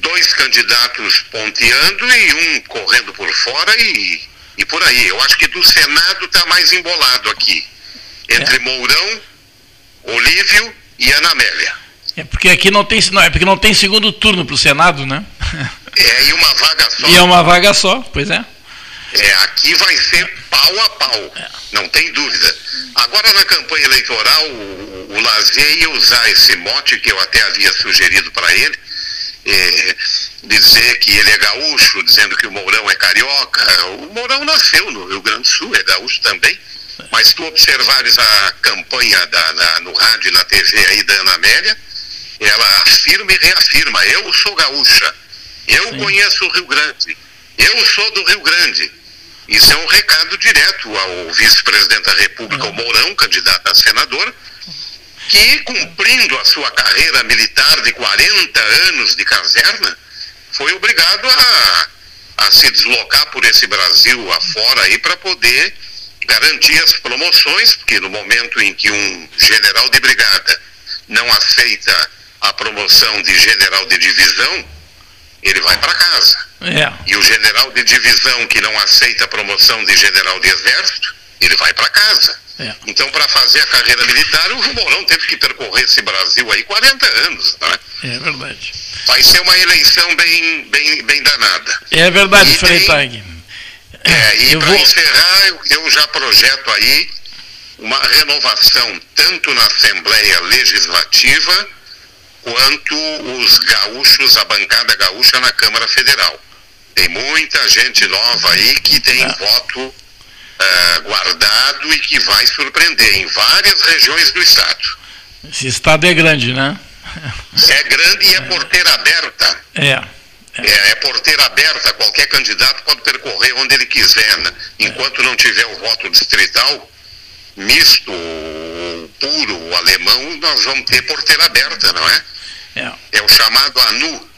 dois candidatos ponteando e um correndo por fora e, e por aí. Eu acho que do Senado está mais embolado aqui. Entre é. Mourão, Olívio e Ana Amélia.
É porque aqui não tem, não, é porque não tem segundo turno para o Senado, né?
É, e uma vaga só.
E é uma vaga só, pois é.
É, aqui vai ser pau a pau, é. não tem dúvida. Agora na campanha eleitoral, o, o Lazier ia usar esse mote que eu até havia sugerido para ele, é, dizer que ele é gaúcho, dizendo que o Mourão é carioca. O Mourão nasceu no Rio Grande do Sul, é gaúcho também. Mas se tu observares a campanha da, na, no rádio e na TV aí da Ana Amélia, ela afirma e reafirma, eu sou gaúcha, eu Sim. conheço o Rio Grande, eu sou do Rio Grande. Isso é um recado direto ao vice-presidente da República, o Mourão, candidato a senador, que, cumprindo a sua carreira militar de 40 anos de caserna, foi obrigado a, a se deslocar por esse Brasil afora aí para poder garantir as promoções, porque no momento em que um general de brigada não aceita a promoção de general de divisão, ele vai para casa.
É.
E o general de divisão que não aceita a promoção de general de exército, ele vai para casa. É. Então, para fazer a carreira militar, o Mourão teve que percorrer esse Brasil aí 40 anos, né?
É verdade.
Vai ser uma eleição bem, bem, bem danada.
É verdade, Freitag.
É, e para vou... encerrar, eu, eu já projeto aí uma renovação tanto na Assembleia Legislativa quanto os gaúchos, a bancada gaúcha na Câmara Federal. Tem muita gente nova aí que tem é. voto uh, guardado e que vai surpreender em várias regiões do estado.
Esse estado é grande, né?
É grande e é porteira aberta.
É.
É, é porteira aberta, qualquer candidato pode percorrer onde ele quiser. Né? Enquanto não tiver o voto distrital, misto, puro, alemão, nós vamos ter porteira aberta, não é?
É,
é o chamado ANU,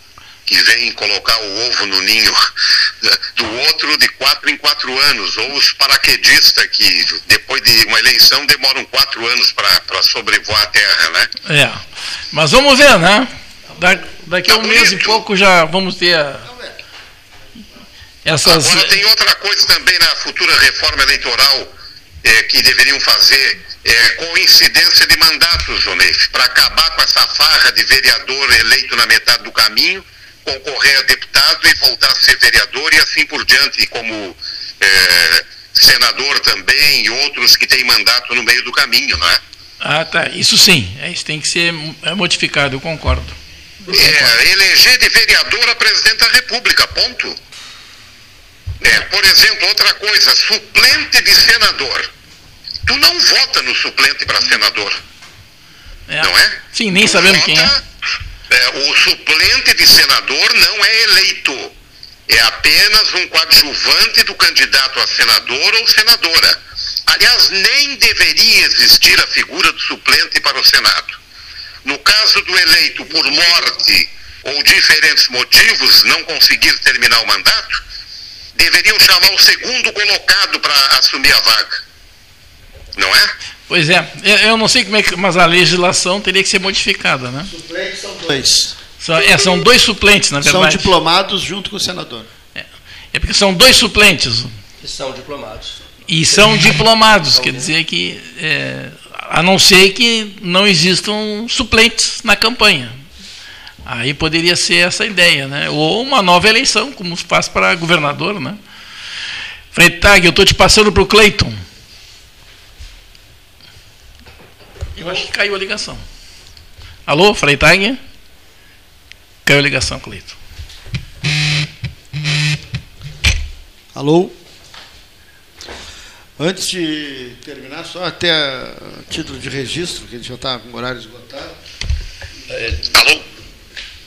que vem colocar o ovo no ninho do outro de quatro em quatro anos, ou os paraquedistas que depois de uma eleição demoram quatro anos para sobrevoar a Terra, né?
É, mas vamos ver, né? Da, daqui a tá um bonito. mês e pouco já vamos ter essas...
Agora tem outra coisa também na futura reforma eleitoral é, que deveriam fazer é, coincidência de mandatos, Onef, para acabar com essa farra de vereador eleito na metade do caminho concorrer a deputado e voltar a ser vereador e assim por diante, como é, senador também e outros que têm mandato no meio do caminho, não é?
Ah, tá. Isso sim. É, isso tem que ser é modificado, eu concordo.
É, eleger de vereador a presidente da República, ponto. É, por exemplo, outra coisa, suplente de senador. Tu não vota no suplente para senador.
É.
Não é?
Sim, nem tu sabemos quem é
é, o suplente de senador não é eleito. É apenas um coadjuvante do candidato a senador ou senadora. Aliás, nem deveria existir a figura do suplente para o Senado. No caso do eleito por morte ou diferentes motivos não conseguir terminar o mandato, deveriam chamar o segundo colocado para assumir a vaga. Não é?
Pois é, eu não sei como é que, mas a legislação teria que ser modificada, né?
Suplentes são dois.
São, é, são dois suplentes, na verdade.
São diplomados junto com o senador.
É, é porque são dois suplentes.
Que são diplomados.
E são diplomados, quer dizer que, é, a não ser que não existam suplentes na campanha. Aí poderia ser essa ideia, né? Ou uma nova eleição, como se faz para governador, né? Freitag, eu estou te passando para o Cleiton. Eu acho que caiu a ligação. Alô, Freitag? Caiu a ligação, Cleito.
Alô? Antes de terminar, só até título de registro, que a gente já está com o horário esgotado.
Alô?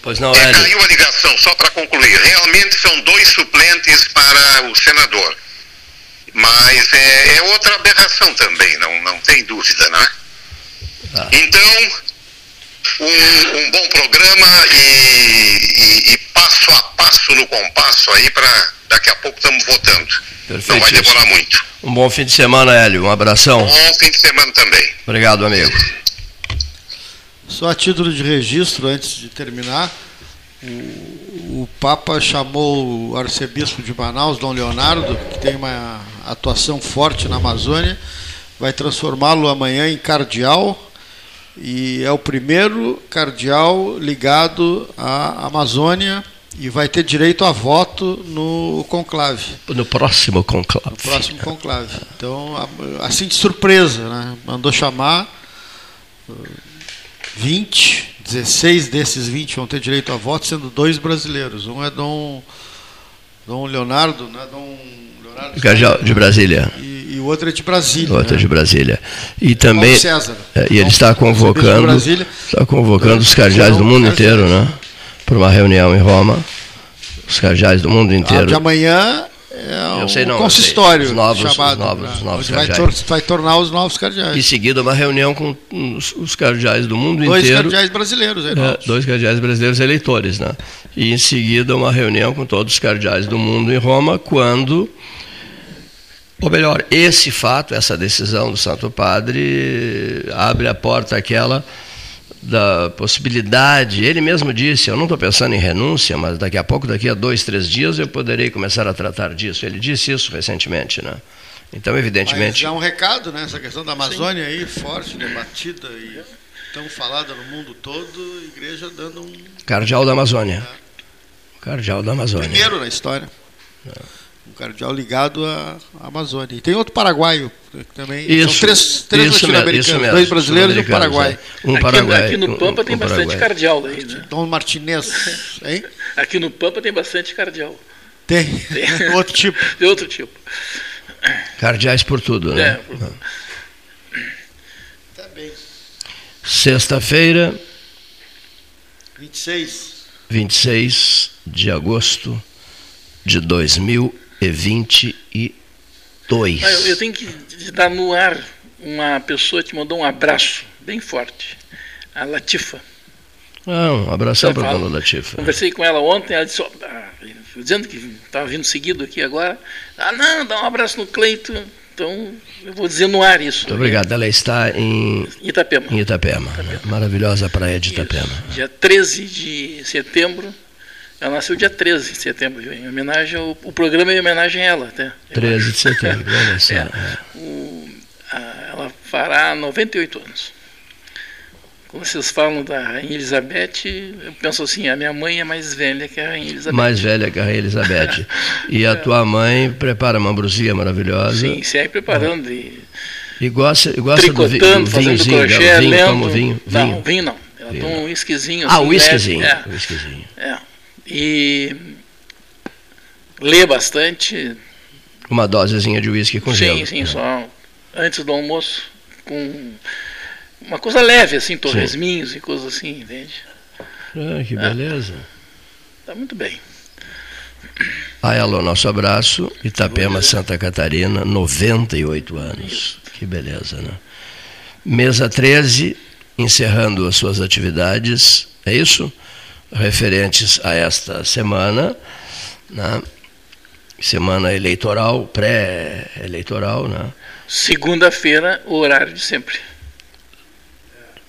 Pois não,
é, Caiu a ligação, só para concluir. Realmente são dois suplentes para o senador. Mas é, é outra aberração também, não, não tem dúvida, não é? Ah. Então, um, um, bom programa e, e, e, passo a passo no compasso aí para daqui a pouco estamos votando. Não vai demorar muito.
Um bom fim de semana, Hélio. Um abração.
Bom fim de semana também.
Obrigado, amigo.
Só a título de registro, antes de terminar, o, o Papa chamou o arcebispo de Manaus, Dom Leonardo, que tem uma atuação forte na Amazônia, vai transformá-lo amanhã em cardeal e é o primeiro cardeal ligado à Amazônia e vai ter direito a voto no conclave.
No próximo conclave. No
próximo conclave. Então, assim de surpresa, né? mandou chamar 20, 16 desses 20 vão ter direito a voto, sendo dois brasileiros. Um é Dom, Dom Leonardo, né? Dom
Leonardo Cardeal de Brasília.
E, e o outro é de Brasília.
O outro
né?
é de Brasília. E também.
César.
É, e ele está convocando, está convocando os cardeais do mundo inteiro, né? Para uma reunião em Roma. Os cardeais do mundo inteiro. Ah,
de amanhã é eu sei, não, consistório
os novos,
chamado,
os novos, os novos
vai, tor vai, tornar os novos cardeais.
Em seguida, uma reunião com os, os cardeais do mundo
dois
inteiro.
Dois cardeais brasileiros, é,
Dois cardeais brasileiros eleitores, né? E em seguida, uma reunião com todos os cardeais do mundo em Roma, quando ou melhor, esse fato, essa decisão do Santo Padre abre a porta àquela da possibilidade. Ele mesmo disse: Eu não estou pensando em renúncia, mas daqui a pouco, daqui a dois, três dias, eu poderei começar a tratar disso. Ele disse isso recentemente, né? Então, evidentemente. Mas
já um recado, né? Essa questão da Amazônia aí, forte, debatida e tão falada no mundo todo, a igreja dando um.
Cardeal da Amazônia. É. Cardeal da Amazônia.
Primeiro na história. É um cardeal ligado à Amazônia. E tem outro paraguaio também.
Isso, São três, três latino-americanos,
dois brasileiros e um paraguai.
É. Um paraguai. Aqui, aqui no Pampa um, tem um bastante cardeal daí, né?
Dom Martinez, hein?
Aqui no Pampa tem bastante cardeal.
Tem, tem. outro tipo.
De outro tipo.
Cardeais por tudo, né?
É, por...
Tá bem.
Sexta-feira,
26.
26 de agosto de 2022.
Ah, eu, eu tenho que dar no ar uma pessoa que mandou um abraço bem forte, a Latifa.
Ah, um abração para a dona Latifa.
Conversei com ela ontem, ela disse, ah, dizendo que estava vindo seguido aqui agora. Ah, não, dá um abraço no Cleito. Então, eu vou dizer no ar isso.
Muito obrigado. Ela está em
Itapema.
em Itapema, né? maravilhosa praia de Itapema.
Isso. Dia 13 de setembro. Ela nasceu dia 13 de setembro, em homenagem ao, o programa é em homenagem a ela, até.
13 de setembro, olha só.
É.
É.
O- a- ela fará 98 anos. Quando vocês falam da Rainha Elizabeth, eu penso assim, a minha mãe é mais velha que a Rainha Elizabeth.
Mais velha que a Rainha Elizabeth. E a tua mãe prepara uma ambrosia maravilhosa.
Sim, se aí preparando e
E gosta, e gosta do, vi- do vinhozinho
crochê.
Vinho,
lendo.
como vinho.
Não,
vinho.
vinho não. Ela
Vinho
toma um whiskyzinho.
Ah,
assim,
o whiskyzinho.
leve.
o whiskyzinho.
É, é. E lê bastante.
Uma dosezinha de whisky com gelo.
Sim, sim, só antes do almoço. Com uma coisa leve, assim, torresminhos e coisas assim, entende?
Ah, que beleza.
Tá muito bem.
A ela o nosso abraço. Itapema, Santa Catarina, 98 anos. Que beleza, né? Mesa 13, encerrando as suas atividades, é isso? Referentes a esta semana, né? semana eleitoral, pré-eleitoral, né?
Segunda-feira, o horário de sempre.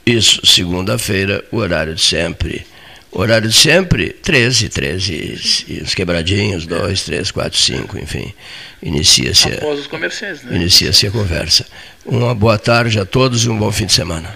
Isso, segunda-feira, o horário de sempre. O horário de sempre, 13, 13, e os quebradinhos, 2, 3, 4, 5, enfim. Inicia-se a,
Após os comerciais, né?
inicia-se a conversa. Uma boa tarde a todos e um bom fim de semana.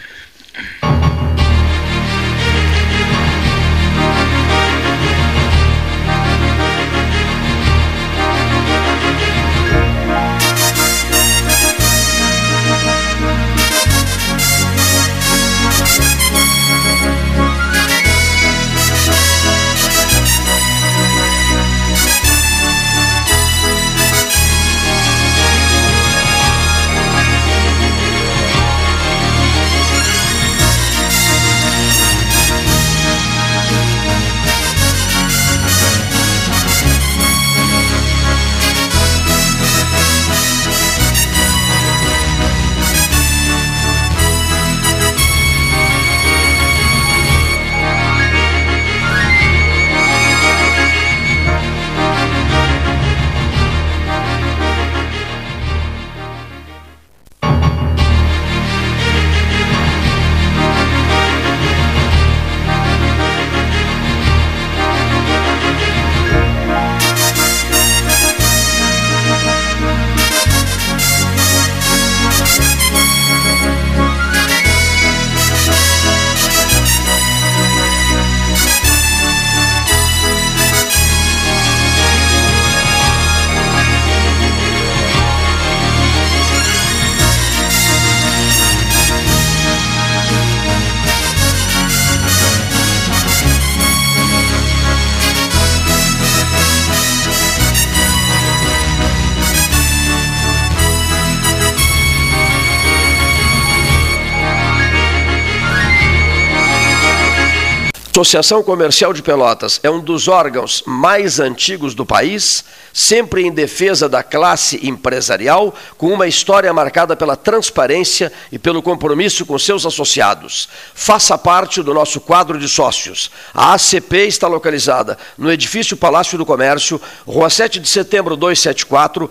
Associação Comercial de Pelotas é um dos órgãos mais antigos do país, sempre em defesa da classe empresarial, com uma história marcada pela transparência e pelo compromisso com seus associados. Faça parte do nosso quadro de sócios. A ACP está localizada no edifício Palácio do Comércio, Rua 7 de Setembro 274,